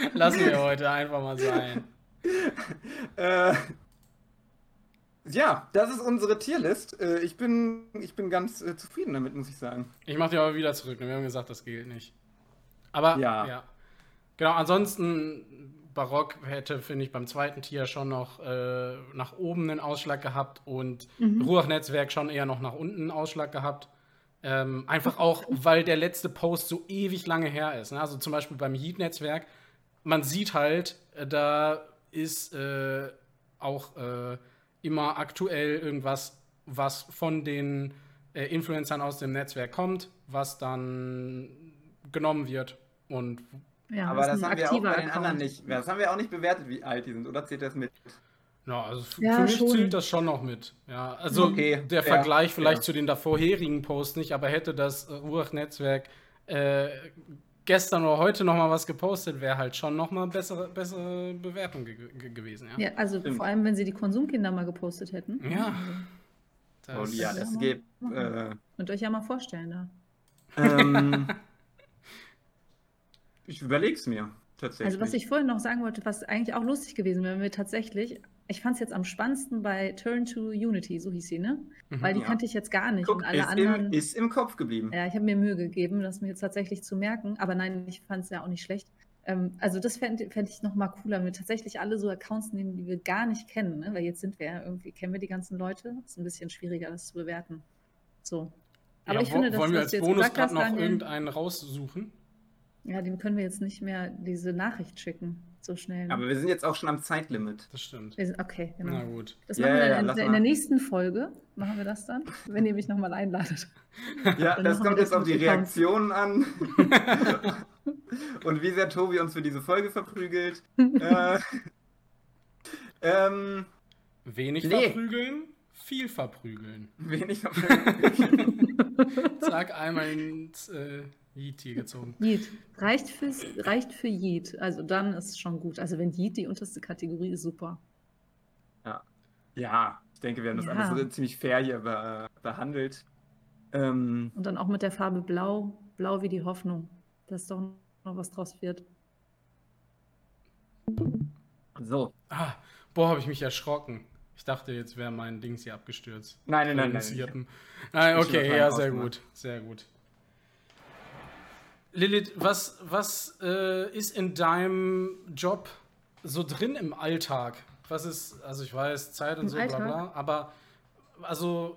<laughs> lassen wir heute einfach mal sein. <laughs> Äh, ja, das ist unsere Tierlist. Äh, ich, bin, ich bin ganz äh, zufrieden damit, muss ich sagen. Ich mach die aber wieder zurück. ne? Wir haben gesagt, das gilt nicht. Aber Ja. ja. Genau, ansonsten Barock hätte, finde ich, beim zweiten Tier schon noch äh, nach oben einen Ausschlag gehabt und Mhm. Ruach-Netzwerk schon eher noch nach unten einen Ausschlag gehabt. Ähm, einfach auch, weil der letzte Post so ewig lange her ist. Ne? Also zum Beispiel beim Heat-Netzwerk, man sieht halt, äh, da ist äh, auch äh, immer aktuell irgendwas, was von den äh, Influencern aus dem Netzwerk kommt, was dann genommen wird. Und Ja, aber das ein haben wir auch bei aktiver den anderen Account. nicht. Das haben wir auch nicht bewertet, wie alt die sind, oder zählt das mit? ja, also Ja, für mich schon. zählt das schon noch mit. Ja, also Okay, der fair, Vergleich vielleicht fair. zu den davorherigen Posts nicht, aber hätte das äh, Ruach-Netzwerk äh, gestern oder heute noch mal was gepostet, wäre halt schon noch mal bessere, bessere Bewertung ge ge gewesen. Ja. Ja, also Stimmt. vor allem, wenn sie die Konsumkinder mal gepostet hätten. Ja. Und Das- ja, ja das geht. Äh, ihr euch ja mal vorstellen da. ähm, <laughs> ich überleg's mir tatsächlich. Also was ich vorhin noch sagen wollte, was eigentlich auch lustig gewesen wäre, wenn wir tatsächlich, ich fand es jetzt am spannendsten bei Turn to Unity, so hieß sie, ne? Mhm. Weil die Ja. kannte ich jetzt gar nicht Guck, und alle ist, anderen. im, ist im Kopf geblieben. Ja, ich habe mir Mühe gegeben, das mir jetzt tatsächlich zu merken. Aber nein, ich fand es ja auch nicht schlecht. Ähm, also das fände fänd ich noch mal cooler, mit tatsächlich alle so Accounts nehmen, die wir gar nicht kennen. Ne? Weil jetzt sind wir ja irgendwie, kennen wir die ganzen Leute. Ist ein bisschen schwieriger, das zu bewerten. So. Aber ja, ich finde, wo- das, wollen wir was als du jetzt Bonus gesagt gerade hast, noch Daniel, irgendeinen raussuchen? ja, dem können wir jetzt nicht mehr diese Nachricht schicken, so schnell. ne? Aber wir sind jetzt auch schon am Zeitlimit. Das stimmt. wir sind, okay, genau. Na gut. Das machen wir dann ja, in, in mal. der nächsten Folge. Machen wir das dann, <laughs> wenn ihr mich nochmal einladet. Ja, Dann das kommt jetzt auf die. Reaktionen an. <laughs> Und wie sehr Tobi uns für diese Folge verprügelt. <laughs> äh, ähm, Wenig Nee. verprügeln, viel verprügeln. wenig verprügelt. <laughs> Zack, einmal ins äh, Yeti gezogen. Yeet. Reicht, fürs, reicht für Yeet. Also dann ist es schon gut. Also wenn Yeet die unterste Kategorie ist, super. Ja, ich denke, wir haben das Ja. alles so ziemlich fair hier be behandelt. Ähm, Und dann auch mit der Farbe Blau. Blau wie die Hoffnung. Dass doch noch was draus wird. so. Ah, boah, habe ich mich erschrocken. Ich dachte, jetzt wäre mein Dings hier abgestürzt. Nein, nein, nein, nein. Nein, Ich okay, ja, sehr mal. gut, sehr gut. Lilith, was, was äh, ist in deinem Job so drin im Alltag? Was ist, also ich weiß, Zeit und Im so, bla bla, aber also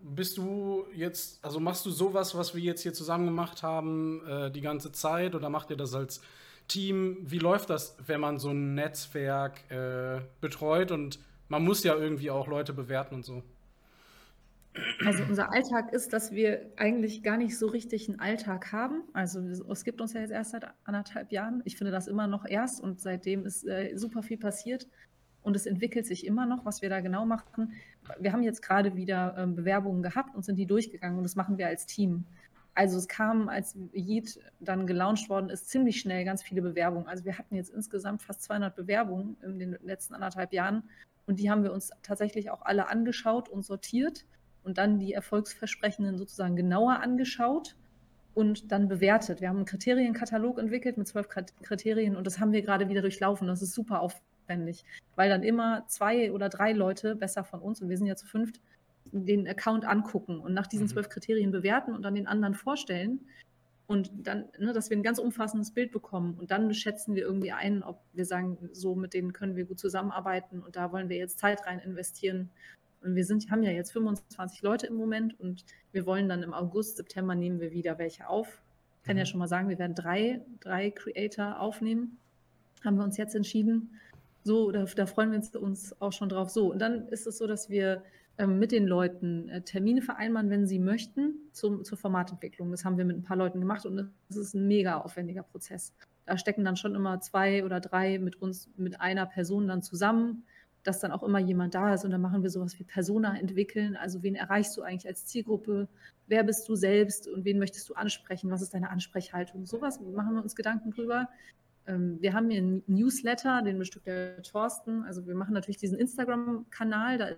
bist du jetzt, also machst du sowas, was wir jetzt hier zusammen gemacht haben, äh, die ganze Zeit oder macht ihr das als Team? Wie läuft das, wenn man so ein Netzwerk äh, betreut und man muss ja irgendwie auch Leute bewerten und so. Also unser Alltag ist, dass wir eigentlich gar nicht so richtig einen Alltag haben. Also es gibt uns ja jetzt erst seit anderthalb Jahren. Ich finde das immer noch erst und seitdem ist äh, super viel passiert und es entwickelt sich immer noch, was wir da genau machen. Wir haben jetzt gerade wieder ähm, Bewerbungen gehabt und sind die durchgegangen und das machen wir als Team. Also es kam, als Yeet dann gelauncht worden ist, ziemlich schnell ganz viele Bewerbungen. Also wir hatten jetzt insgesamt fast 200 Bewerbungen in den letzten anderthalb Jahren und die haben wir uns tatsächlich auch alle angeschaut und sortiert und dann die Erfolgsversprechenden sozusagen genauer angeschaut und dann bewertet. Wir haben einen Kriterienkatalog entwickelt mit zwölf Kriterien und das haben wir gerade wieder durchlaufen. Das ist super aufwendig, weil dann immer zwei oder drei Leute besser von uns, und wir sind ja zu fünft, den Account angucken und nach diesen mhm. zwölf Kriterien bewerten und dann den anderen vorstellen. Und dann, ne, dass wir ein ganz umfassendes Bild bekommen. Und dann schätzen wir irgendwie ein, ob wir sagen, so mit denen können wir gut zusammenarbeiten und da wollen wir jetzt Zeit rein investieren. Und wir sind, haben ja jetzt 25 Leute im Moment und wir wollen dann im August, September nehmen wir wieder welche auf. Ich kann mhm. ja schon mal sagen, wir werden drei, drei Creator aufnehmen. Haben wir uns jetzt entschieden. So, da, da freuen wir uns auch schon drauf. So, und dann ist es so, dass wir mit den Leuten äh, Termine vereinbaren, wenn sie möchten, zum, zur Formatentwicklung. Das haben wir mit ein paar Leuten gemacht und das ist ein mega aufwendiger Prozess. Da stecken dann schon immer zwei oder drei mit uns, mit einer Person dann zusammen, dass dann auch immer jemand da ist und dann machen wir sowas wie Persona entwickeln. Also wen erreichst du eigentlich als Zielgruppe? Wer bist du selbst und wen möchtest du ansprechen? Was ist deine Ansprechhaltung? Sowas machen wir uns Gedanken drüber. Ähm, wir haben hier einen Newsletter, den bestückt der Thorsten. Also wir machen natürlich diesen Instagram-Kanal, da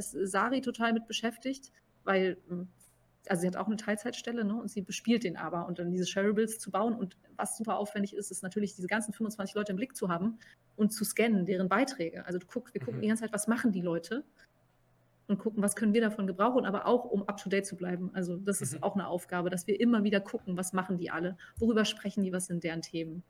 ist Sari total mit beschäftigt, weil, hm, also sie hat auch eine Teilzeitstelle ne, und sie bespielt den aber und dann diese Shareables zu bauen. Und was super aufwendig ist, ist natürlich diese ganzen 25 Leute im Blick zu haben und zu scannen, deren Beiträge. Also du guckst, wir gucken mhm. die ganze Zeit, was machen die Leute und gucken, was können wir davon gebrauchen, aber auch um up to date zu bleiben. Also das ist mhm. auch eine Aufgabe, dass wir immer wieder gucken, was machen die alle, worüber sprechen die, was sind deren Themen.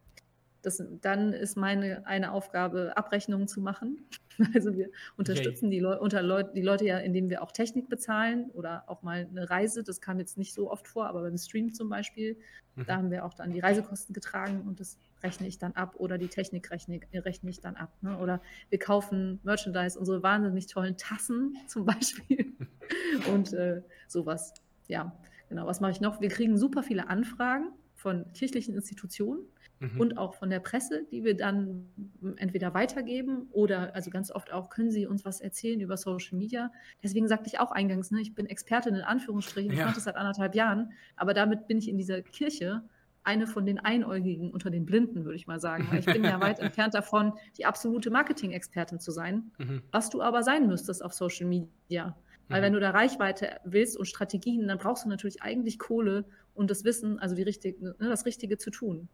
Das, dann ist meine eine Aufgabe, Abrechnungen zu machen. <laughs> Also wir unterstützen okay. die, Leu unter Leu die Leute ja, indem wir auch Technik bezahlen oder auch mal eine Reise. Das kam jetzt nicht so oft vor, aber beim Stream zum Beispiel, mhm. da haben wir auch dann die Reisekosten getragen und das rechne ich dann ab oder die Technik rechne, rechne ich dann ab. Ne? Oder wir kaufen Merchandise, unsere wahnsinnig tollen Tassen <laughs> zum Beispiel <laughs> und äh, sowas. Ja, genau. Was mache ich noch? Wir kriegen super viele Anfragen von kirchlichen Institutionen mhm. und auch von der Presse, die wir dann entweder weitergeben oder, also ganz oft auch, können sie uns was erzählen über Social Media. Deswegen sagte ich auch eingangs, ne, ich bin Expertin in Anführungsstrichen, ich mache das seit anderthalb Jahren, aber damit bin ich in dieser Kirche eine von den Einäugigen unter den Blinden, würde ich mal sagen. Weil ich bin ja weit <laughs> entfernt davon, die absolute Marketing-Expertin zu sein, mhm. was du aber sein müsstest auf Social Media. Weil mhm. wenn du da Reichweite willst und Strategien, dann brauchst du natürlich eigentlich Kohle und das Wissen, also die richtige, ne, das Richtige zu tun.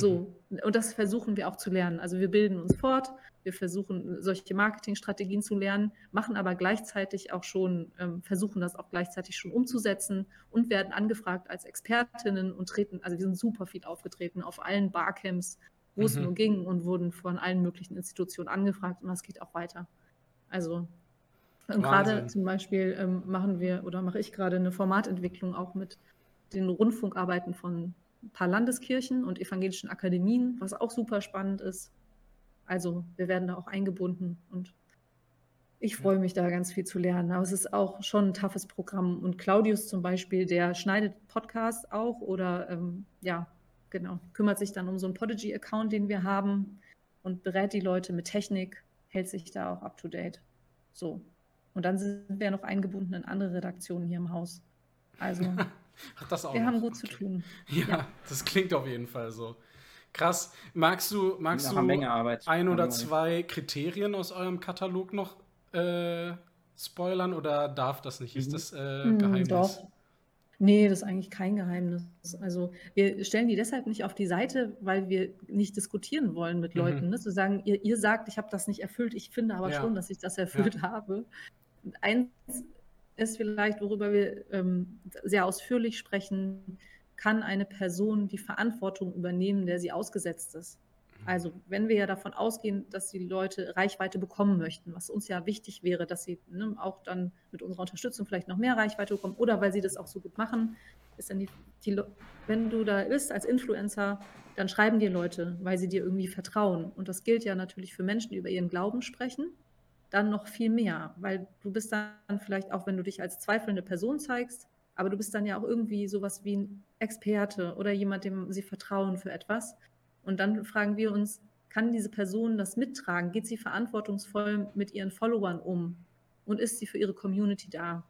So, mhm. und das versuchen wir auch zu lernen. Also wir bilden uns fort, wir versuchen solche Marketingstrategien zu lernen, machen aber gleichzeitig auch schon, ähm, versuchen das auch gleichzeitig schon umzusetzen und werden angefragt als Expertinnen und treten, also wir sind super viel aufgetreten auf allen Barcamps, wo mhm. es nur ging und wurden von allen möglichen Institutionen angefragt und das geht auch weiter. Also und gerade zum Beispiel ähm, machen wir oder mache ich gerade eine Formatentwicklung auch mit den Rundfunkarbeiten von ein paar Landeskirchen und evangelischen Akademien, was auch super spannend ist. Also wir werden da auch eingebunden und ich freue mich da ganz viel zu lernen. Aber es ist auch schon ein toughes Programm. Und Claudius zum Beispiel, der schneidet Podcasts auch oder ähm, ja, genau, kümmert sich dann um so einen Podigy-Account, den wir haben und berät die Leute mit Technik, hält sich da auch up to date. So. Und dann sind wir noch eingebunden in andere Redaktionen hier im Haus. Also <laughs> Ach, das auch wir noch. haben gut okay. zu tun. Ja, ja, das klingt auf jeden Fall so. Krass. Magst du, magst du ein oder zwei Kriterien aus eurem Katalog noch äh, spoilern oder darf das nicht? Ist mhm. das äh, hm, Geheimnis? Doch. Nee, das ist eigentlich kein Geheimnis. Also wir stellen die deshalb nicht auf die Seite, weil wir nicht diskutieren wollen mit mhm. Leuten. Ne? Zu sagen, ihr, ihr sagt, ich habe das nicht erfüllt, ich finde aber ja. schon, dass ich das erfüllt ja. habe. Eins ist vielleicht, worüber wir ähm, sehr ausführlich sprechen, kann eine Person die Verantwortung übernehmen, der sie ausgesetzt ist. Also wenn wir ja davon ausgehen, dass die Leute Reichweite bekommen möchten, was uns ja wichtig wäre, dass sie ne, auch dann mit unserer Unterstützung vielleicht noch mehr Reichweite bekommen oder weil sie das auch so gut machen, ist dann die, die wenn du da bist als Influencer, dann schreiben dir Leute, weil sie dir irgendwie vertrauen. Und das gilt ja natürlich für Menschen, die über ihren Glauben sprechen dann noch viel mehr, weil du bist dann vielleicht auch, wenn du dich als zweifelnde Person zeigst, aber du bist dann ja auch irgendwie sowas wie ein Experte oder jemand, dem sie vertrauen für etwas. Und dann fragen wir uns, kann diese Person das mittragen? Geht sie verantwortungsvoll mit ihren Followern um? Und ist sie für ihre Community da?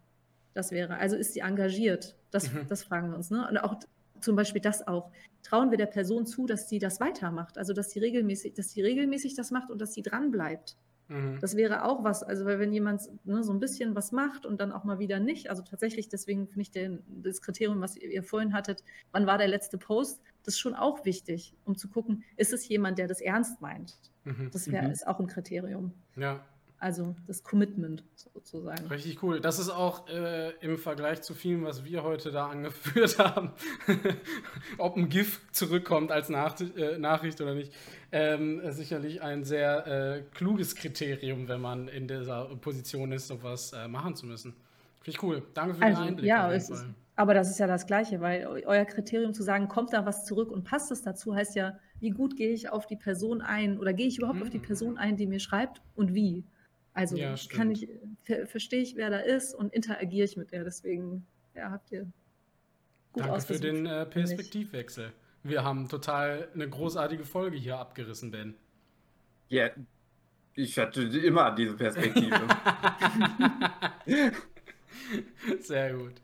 Das wäre, also ist sie engagiert? Das, mhm. das fragen wir uns. Ne? Und auch zum Beispiel das auch. Trauen wir der Person zu, dass sie das weitermacht? Also dass sie regelmäßig, dass sie regelmäßig das macht und dass sie dran bleibt. Mhm. Das wäre auch was, also weil wenn jemand ne, so ein bisschen was macht und dann auch mal wieder nicht, also tatsächlich, deswegen finde ich den, das Kriterium, was ihr vorhin hattet, wann war der letzte Post, das ist schon auch wichtig, um zu gucken, ist es jemand, der das ernst meint? Mhm. Das wäre mhm. ist auch ein Kriterium. Ja. Also das Commitment sozusagen. Richtig cool. Das ist auch äh, im Vergleich zu vielem, was wir heute da angeführt <laughs> haben, ob ein GIF zurückkommt als Nach äh, Nachricht oder nicht, ähm, sicherlich ein sehr äh, kluges Kriterium, wenn man in dieser Position ist, sowas äh, machen zu müssen. Finde ich cool. Danke für also, den Einblick. Ja, ist, aber das ist ja das Gleiche, weil euer Kriterium zu sagen, kommt da was zurück und passt es dazu, heißt ja, wie gut gehe ich auf die Person ein oder gehe ich überhaupt mhm. auf die Person ein, die mir schreibt und wie? Also ja, kann ich, ver verstehe ich, wer da ist und interagiere ich mit der. Deswegen, ja, habt ihr gut Danke für den äh, Perspektivwechsel. Wir haben total eine großartige Folge hier abgerissen, Ben. Ja, ich hatte immer diese Perspektive. <laughs> <laughs> Sehr gut.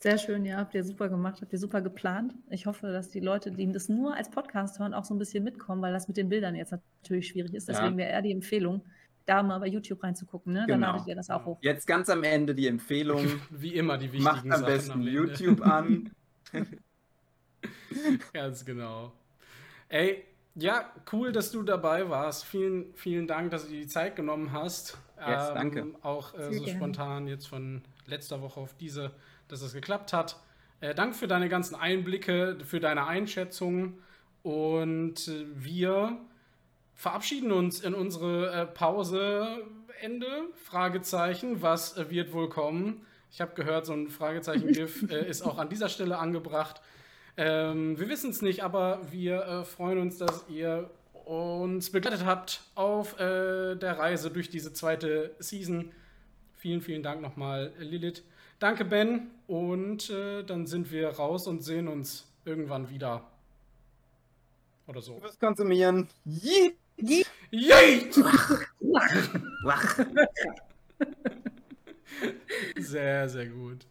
Sehr schön, ja, habt ihr super gemacht, habt ihr super geplant. Ich hoffe, dass die Leute, die das nur als Podcast hören, auch so ein bisschen mitkommen, weil das mit den Bildern jetzt natürlich schwierig ist. Deswegen ja. wäre eher die Empfehlung, da mal bei YouTube reinzugucken. Ne? Dann genau. ladet ihr das auch hoch. Jetzt ganz am Ende die Empfehlung. <laughs> Wie immer die wichtigen Macht am Sachen besten am YouTube an. <laughs> <laughs> ganz genau. Ey, ja, cool, dass du dabei warst. Vielen, vielen Dank, dass du dir die Zeit genommen hast. Yes, ähm, danke. Auch äh, so gerne. spontan jetzt von letzter Woche auf diese, dass es geklappt hat. Äh, danke für deine ganzen Einblicke, für deine Einschätzungen. Und äh, wir verabschieden uns in unsere äh, Pause. Ende? Fragezeichen. Was äh, wird wohl kommen? Ich habe gehört, so ein Fragezeichen-GIF <laughs> äh, ist auch an dieser Stelle angebracht. Ähm, wir wissen es nicht, aber wir äh, freuen uns, dass ihr uns begleitet habt auf äh, der Reise durch diese zweite Season. Vielen, vielen Dank nochmal, Lilith. Danke, Ben. Und äh, dann sind wir raus und sehen uns irgendwann wieder. Oder so. Was konsumieren. Yeet! Yeet! <laughs> sehr, sehr gut.